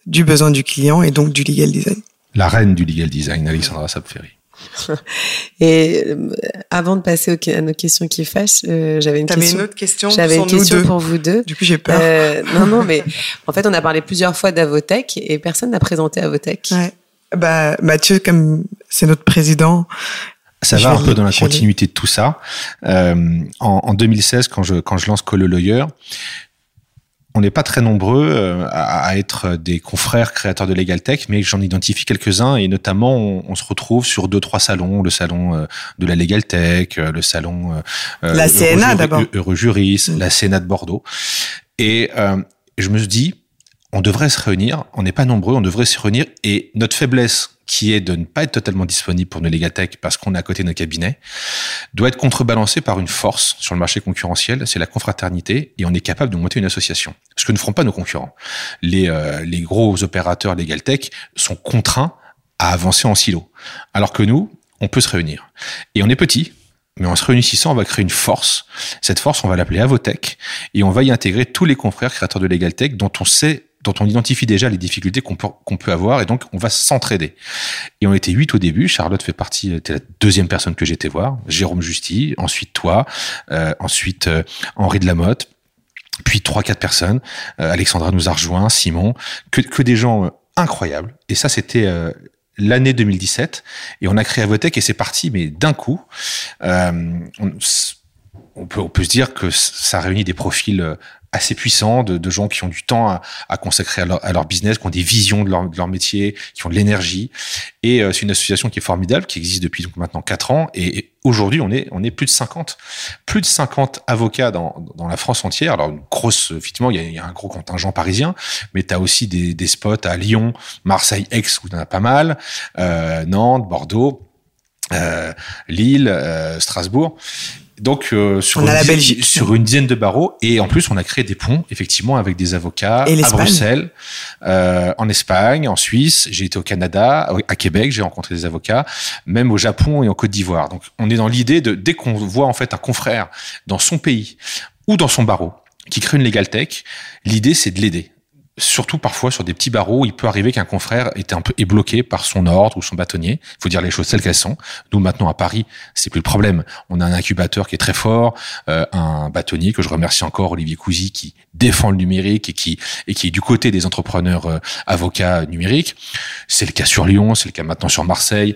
du besoin du client et donc du legal design. La reine du legal design, Alexandra Sabferi. *laughs* Et euh, avant de passer à nos questions qui fâchent, euh, j'avais une question. une autre question. J'avais une question pour vous deux. Du coup, j'ai peur. Euh, non, non, mais en fait, on a parlé plusieurs fois d'Avotech et personne n'a présenté Avotech. Ouais. Bah, Mathieu, comme c'est notre président. Ça va un peu dans la continuité de tout ça. en, en, 2016, quand je, quand je lance Colo Lawyer, on n'est pas très nombreux euh, à, être des confrères créateurs de Legal Tech, mais j'en identifie quelques-uns et notamment on, se retrouve sur deux trois salons, le salon euh, de la Legal Tech, euh, le salon la CNA d'abord, Eurojuris, mm. la CNA de Bordeaux, et je me suis dit on devrait se réunir, on n'est pas nombreux, on devrait se réunir. Et notre faiblesse qui est de ne pas être totalement disponible pour nos Legatech parce qu'on est à côté de nos cabinets, doit être contrebalancée par une force sur le marché concurrentiel, c'est la confraternité, et on est capable de monter une association. Ce que ne feront pas nos concurrents. Les, euh, les gros opérateurs Legaltech sont contraints à avancer en silo. Alors que nous, on peut se réunir. Et on est petit, mais en se réunissant, on va créer une force. Cette force, on va l'appeler Avotech, et on va y intégrer tous les confrères créateurs de Legaltech dont on sait dont on identifie déjà les difficultés qu'on peut, qu'on peut avoir et donc on va s'entraider. Et on était huit au début. Charlotte fait partie, était la deuxième personne que j'étais voir. Jérôme Justy, ensuite toi, euh, ensuite euh, Henri de Lamotte, puis trois quatre personnes. Euh, Alexandra nous a rejoint, Simon, que, des gens incroyables. Et ça, c'était l'année 2017 et on a créé Avotech et c'est parti mais d'un coup on, peut, se dire que ça réunit des profils assez puissants, de, gens qui ont du temps à, consacrer à leur, business, qui ont des visions de leur, métier, qui ont de l'énergie. Et euh, c'est une association qui est formidable, qui existe depuis donc maintenant quatre ans. Et, aujourd'hui, on est, plus de 50, plus de 50 avocats dans, la France entière. Alors, une grosse, effectivement, il y a, un gros contingent parisien, mais tu as aussi des, spots à Lyon, Marseille, Aix, où tu en as pas mal, euh, Nantes, Bordeaux. Euh, Lille, euh, Strasbourg donc euh, sur, une dizaine, sur une dizaine de barreaux et en plus on a créé des ponts effectivement avec des avocats à Bruxelles, euh, en Espagne, en Suisse. J'ai été au Canada, à Québec, j'ai rencontré des avocats, même au Japon et en Côte d'Ivoire. Donc on est dans l'idée de dès qu'on voit en fait un confrère dans son pays ou dans son barreau qui crée une legal tech, l'idée c'est de l'aider surtout parfois sur des petits barreaux, il peut arriver qu'un confrère était un peu est bloqué par son ordre ou son bâtonnier. Il faut dire les choses telles qu'elles sont. Nous maintenant à Paris, c'est plus le problème. On a un incubateur qui est très fort, euh, un bâtonnier que je remercie encore Olivier Cousy qui défend le numérique et qui et qui est du côté des entrepreneurs euh, avocats numériques. C'est le cas sur Lyon, c'est le cas maintenant sur Marseille.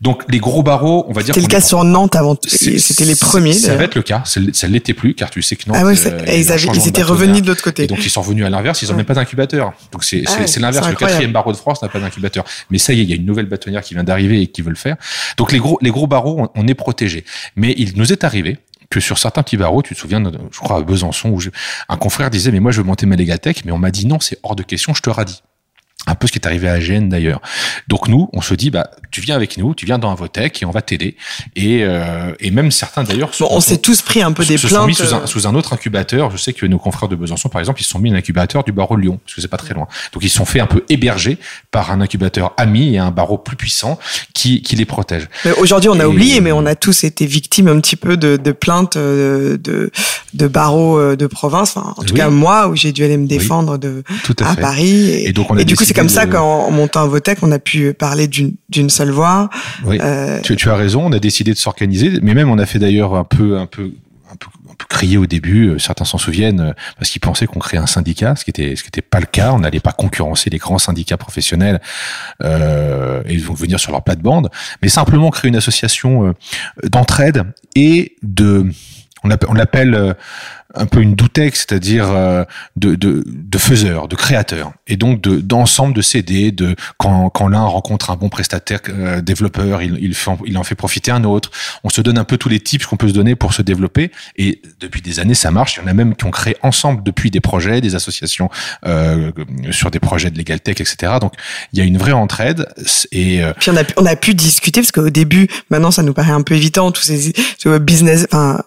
Donc les gros barreaux, on va dire. C'était le cas sur Nantes avant. C'était les premiers. Ça va être le cas. Ça l'était plus car tu sais que Nantes. Ah oui, euh, ils, avaient, ils étaient revenus de l'autre côté. Et donc ils sont revenus à l'inverse. Ils ont même pas incubateur. Donc c'est ah l'inverse. Le quatrième barreau de France n'a pas d'incubateur. Mais ça y est, il y a une nouvelle bâtonnière qui vient d'arriver et qui veut le faire. Donc les gros, les gros barreaux, on, est protégé. Mais il nous est arrivé que sur certains petits barreaux, tu te souviens, je crois à Besançon, où un confrère disait, mais moi je veux monter ma légatech, mais on m'a dit non, c'est hors de question, je te radis un peu ce qui est arrivé à AGN d'ailleurs. Donc nous, on se dit, bah, tu viens avec nous, tu viens dans un Votech et on va t'aider. Et, euh, et même certains d'ailleurs. Bon, on s'est tous pris un peu des se plaintes. Sont mis sous un, sous un, autre incubateur. Je sais que nos confrères de Besançon, par exemple, ils se sont mis un incubateur du barreau de Lyon, parce que c'est pas très loin. Donc ils se sont fait un peu héberger par un incubateur ami et un barreau plus puissant qui, qui les protège. Aujourd'hui, on a oublié, mais on a tous été victimes un petit peu de, de plaintes euh, de, de barreaux euh, de province. Enfin, en tout cas, moi, où j'ai dû aller me défendre de, à, Paris. Et, donc, on a et du coup, c'est comme ça qu'en montant Votech, on a pu parler d'une seule voix. Oui. Euh... Tu, tu, as raison. On a décidé de s'organiser, mais même on a fait d'ailleurs un peu, un peu, un peu, un peu crié au début, certains s'en souviennent, parce qu'ils pensaient qu'on créait un syndicat, ce qui était ce qui n'était pas le cas. On n'allait pas concurrencer les grands syndicats professionnels euh, et donc venir sur leur plate-bande, mais simplement créer une association d'entraide et de on l'appelle un peu une doutec, c'est-à-dire euh, de, de, de faiseur, de créateur, et donc de d'ensemble de CD, de quand, quand l'un rencontre un bon prestataire euh, développeur, il, il, fait, il en fait profiter un autre. On se donne un peu tous les tips qu'on peut se donner pour se développer, et depuis des années ça marche. Il y en a même qui ont créé ensemble depuis des projets, des associations euh, sur des projets de legal tech, etc. Donc il y a une vraie entraide. Et euh, puis on a on a pu discuter parce qu'au début, maintenant ça nous paraît un peu évident tous ces business, enfin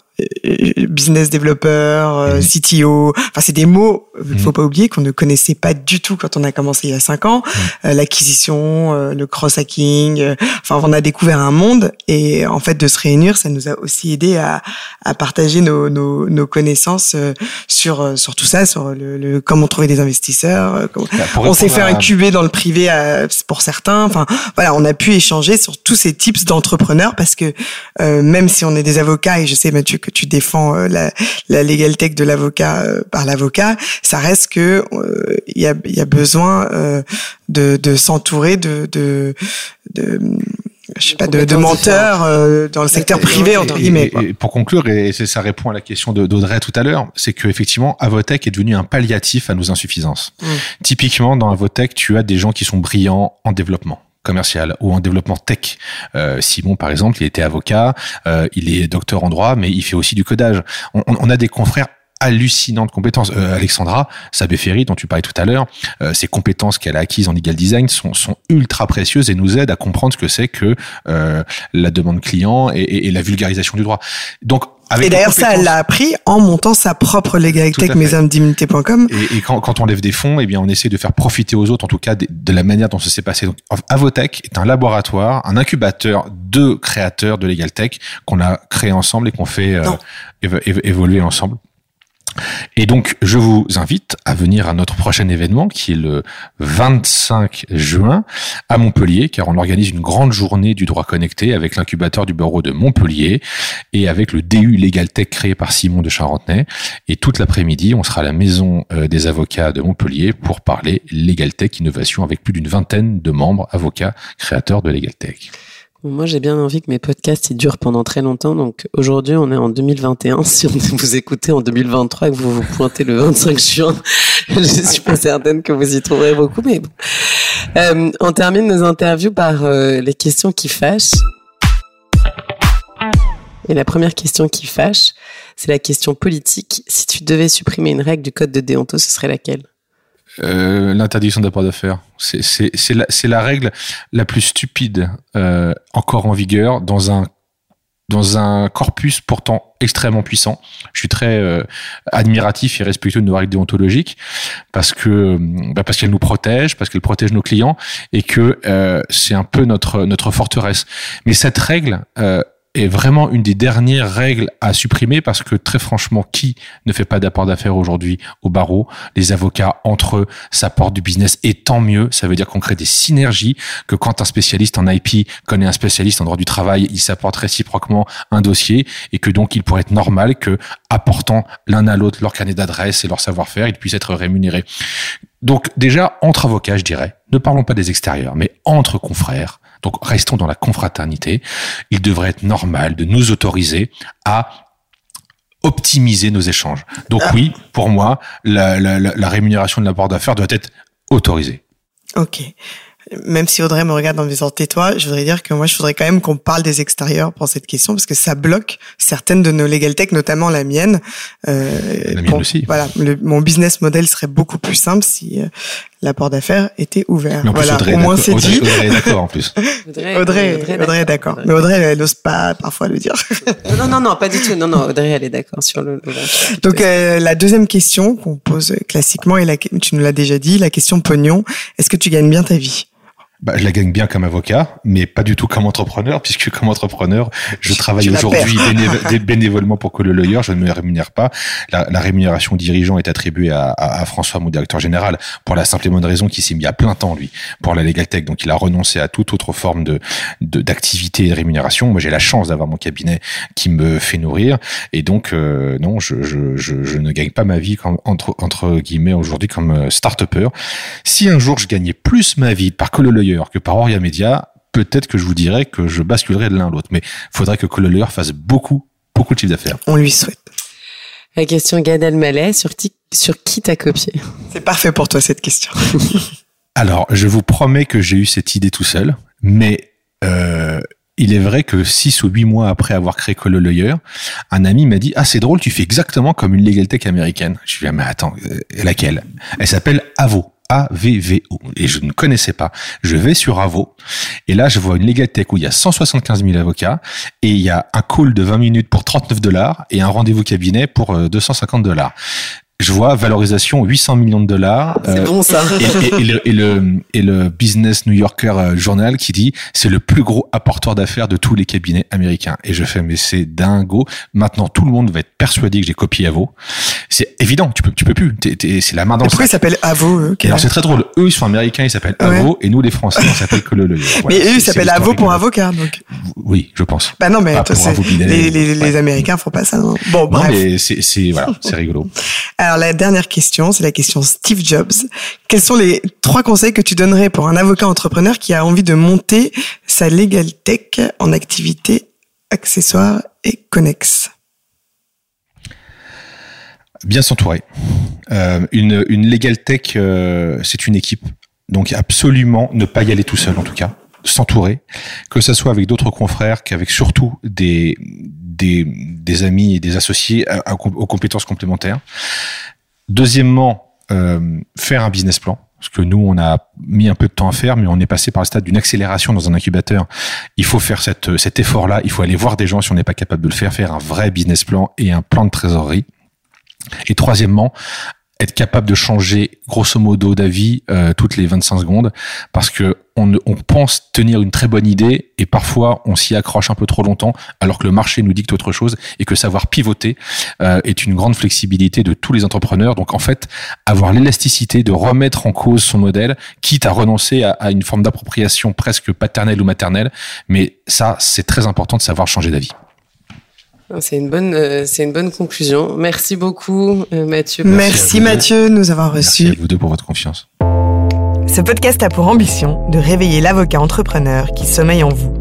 business développeur, euh, mhm. CTO. Enfin, c'est des mots, il faut mhm. pas oublier qu'on ne connaissait pas du tout quand on a commencé il y a cinq ans. Euh, l'acquisition, euh, le cross-hacking. enfin, on a découvert un monde et en fait de se réunir, ça nous a aussi aidé à, à partager nos, nos, nos connaissances sur sur tout ça, sur le, le comment trouver des investisseurs. Bah, on s'est fait incuber dans le privé pour certains. Enfin, voilà, on a pu échanger sur tous ces types d'entrepreneurs parce que même si on est des avocats et je sais Mathieu que tu défends euh, la, la legal tech de l'avocat euh, par l'avocat, ça reste que il euh, y a, y a besoin de, de s'entourer de, de, de je sais pas, de, de menteurs dans le secteur privé, entre guillemets. Et, pour conclure, et ça répond à la question d'Audrey tout à l'heure, c'est que effectivement, Avotech est devenu un palliatif à nos insuffisances. Mm. Typiquement, dans Avotech, tu as des gens qui sont brillants en développement commercial ou en développement tech. Euh, Simon, par exemple, il était avocat, euh, il est docteur en droit, mais il fait aussi du codage. On, on a des confrères hallucinantes compétences. Euh, Alexandra Sabé-Ferry, dont tu parlais tout à l'heure, euh, ses compétences qu'elle a acquises en legal design sont, sont ultra précieuses et nous aident à comprendre ce que c'est que euh, la demande client et, et, la vulgarisation du droit. Donc et d'ailleurs, ça, elle l'a appris en montant sa propre légalité mesomsdimmunité.com. Et, et quand, quand, on lève des fonds, eh bien, on essaie de faire profiter aux autres, en tout cas, de, la manière dont ça s'est passé. Donc, Avotech est un laboratoire, un incubateur de créateurs de LegalTech qu'on a créé ensemble et qu'on fait euh, évoluer ensemble. Et donc, je vous invite à venir à notre prochain événement qui est le 25 juin à Montpellier, car on organise une grande journée du droit connecté avec l'incubateur du barreau de Montpellier et avec le DU Legal Tech créé par Simon de Charentenay. Et toute l'après-midi, on sera à la maison euh, des avocats de Montpellier pour parler Legal Tech Innovation avec plus d'une vingtaine de membres avocats créateurs de Legal Tech. Moi, j'ai bien envie que mes podcasts ils durent pendant très longtemps. Donc aujourd'hui, on est en 2021. *laughs* Si vous écoutez en 2023 et que vous vous pointez le 25 juin, *laughs* je suis pas certaine que vous y trouverez beaucoup. Mais bon. Euh, on termine nos interviews par euh, les questions qui fâchent. Et la première question qui fâche, c'est la question politique. Si tu devais supprimer une règle du code de déonto, ce serait laquelle? Euh, l'interdiction d'apport d'affaires. C'est la, la, règle la plus stupide euh, encore en vigueur dans un dans un corpus pourtant extrêmement puissant. Je suis très euh, admiratif et respectueux de nos règles déontologiques parce que bah parce qu'elles nous protègent, parce qu'elles protègent nos clients et que euh, c'est un peu notre notre forteresse. Mais cette règle euh, est vraiment une des dernières règles à supprimer parce que très franchement, qui ne fait pas d'apport d'affaires aujourd'hui au barreau? Les avocats entre eux s'apportent du business et tant mieux. Ça veut dire qu'on crée des synergies, que quand un spécialiste en IP connaît un spécialiste en droit du travail, ils s'apportent réciproquement un dossier et que donc il pourrait être normal que apportant l'un à l'autre leur carnet d'adresse et leur savoir-faire, ils puissent être rémunérés. Donc déjà, entre avocats, je dirais, ne parlons pas des extérieurs, mais entre confrères, donc restons dans la confraternité. Il devrait être normal de nous autoriser à optimiser nos échanges. Donc ah. oui, pour moi, la, la, la rémunération de l'apport d'affaires doit être autorisée. Ok même si Audrey me regarde en me disant tais-toi, je voudrais dire que moi, je voudrais quand même qu'on parle des extérieurs pour cette question parce que ça bloque certaines de nos legal tech, notamment la mienne. Euh, la mienne aussi. Voilà, mon business model serait beaucoup plus simple si euh, l'apport d'affaires était ouvert. voilà, au moins c'est dit. Audrey, est d'accord en *laughs* plus. Audrey, Audrey, Audrey, est d'accord. Mais Audrey, elle n'ose pas parfois le dire. *laughs* non, non, non, pas du tout. Non, non, Audrey, elle est d'accord sur le. Donc euh, la deuxième question qu'on pose classiquement, et la, tu nous l'as déjà dit, la question pognon. Est-ce que tu gagnes bien ta vie? Bah, je la gagne bien comme avocat, mais pas du tout comme entrepreneur, puisque comme entrepreneur, je travaille aujourd'hui *laughs* bénévolement pour que le lawyer, je ne me rémunère pas. La, la rémunération dirigeant est attribuée à, à, François, mon directeur général, pour la simple et bonne raison qu'il s'est mis à plein temps, lui, pour la Legal Tech. Donc, il a renoncé à toute autre forme de d'activité et de rémunération. Moi, j'ai la chance d'avoir mon cabinet qui me fait nourrir. Et donc, euh, non, je, je, je, je, ne gagne pas ma vie comme, entre, entre guillemets aujourd'hui comme euh, start-upper. Si un jour je gagnais plus ma vie par que le lawyer que par Oria Media, peut-être que je vous dirais que je basculerai de l'un à l'autre. Mais il faudrait que Collier fasse beaucoup, beaucoup de chiffre d'affaires. On lui souhaite. La question Gad Elmaleh, sur, sur qui t'as copié? C'est parfait pour toi cette question. *laughs* Alors, je vous promets que j'ai eu cette idée tout seul, mais euh, il est vrai que six ou huit mois après avoir créé Collier, un ami m'a dit ah c'est drôle, tu fais exactement comme une legal tech américaine. Je lui ai dit mais attends, euh, laquelle? Elle s'appelle Avo. A-V-V-O. Et je ne connaissais pas. Je vais sur Avo. Et là, je vois une Legatech où il y a 175 000 avocats. Et il y a un call de 20 minutes pour 39 dollars et un rendez-vous cabinet pour 250 euh, dollars je vois valorisation 800 millions de dollars. C'est euh, bon ça. Et, le, et, le, et, le, Business New Yorker euh, Journal qui dit c'est le plus gros apporteur d'affaires de tous les cabinets américains. Et je fais mais c'est dingo. Maintenant tout le monde va être persuadé que j'ai copié Avo. C'est évident, tu peux tu peux plus. c'est la main dans. Pourquoi ils s'appellent Avo Alors c'est très drôle. Eux ils sont américains, ils s'appellent Avo et nous les Français on s'appelle que le. le *laughs* mais eux ils s'appellent Avo pour avocat donc. Oui, je pense. Bah non mais les, les, les, Américains font pas ça. Non bon bref. Non mais c'est voilà c'est *laughs* rigolo. Alors la dernière question, c'est la question Steve Jobs. Quels sont les trois conseils que tu donnerais pour un avocat entrepreneur qui a envie de monter sa legal tech en activité accessoires et connexes Bien s'entourer. Euh, une, une legal tech, euh, c'est une équipe. Donc absolument ne pas y aller tout seul en tout cas s'entourer, que ce soit avec d'autres confrères, qu'avec surtout des, des, amis et des associés aux compétences complémentaires. Deuxièmement, euh, faire un business plan. Parce que nous, on a mis un peu de temps à faire, mais on est passé par le stade d'une accélération dans un incubateur. Il faut faire cette, cet effort-là. Il faut aller voir des gens si on n'est pas capable de le faire, faire un vrai business plan et un plan de trésorerie. Et troisièmement, être capable de changer grosso modo d'avis euh, toutes les 25 secondes parce que on, pense tenir une très bonne idée et parfois on s'y accroche un peu trop longtemps alors que le marché nous dicte autre chose et que savoir pivoter euh, est une grande flexibilité de tous les entrepreneurs. Donc en fait, avoir l'élasticité de remettre en cause son modèle, quitte à renoncer à une forme d'appropriation presque paternelle ou maternelle, mais ça c'est très important de savoir changer d'avis. C'est une bonne, euh, c'est une bonne conclusion. Merci beaucoup, euh, Mathieu. Merci, Mathieu de nous avoir reçus. Merci à vous deux pour votre confiance. Ce podcast a pour ambition de réveiller l'avocat entrepreneur qui sommeille en vous.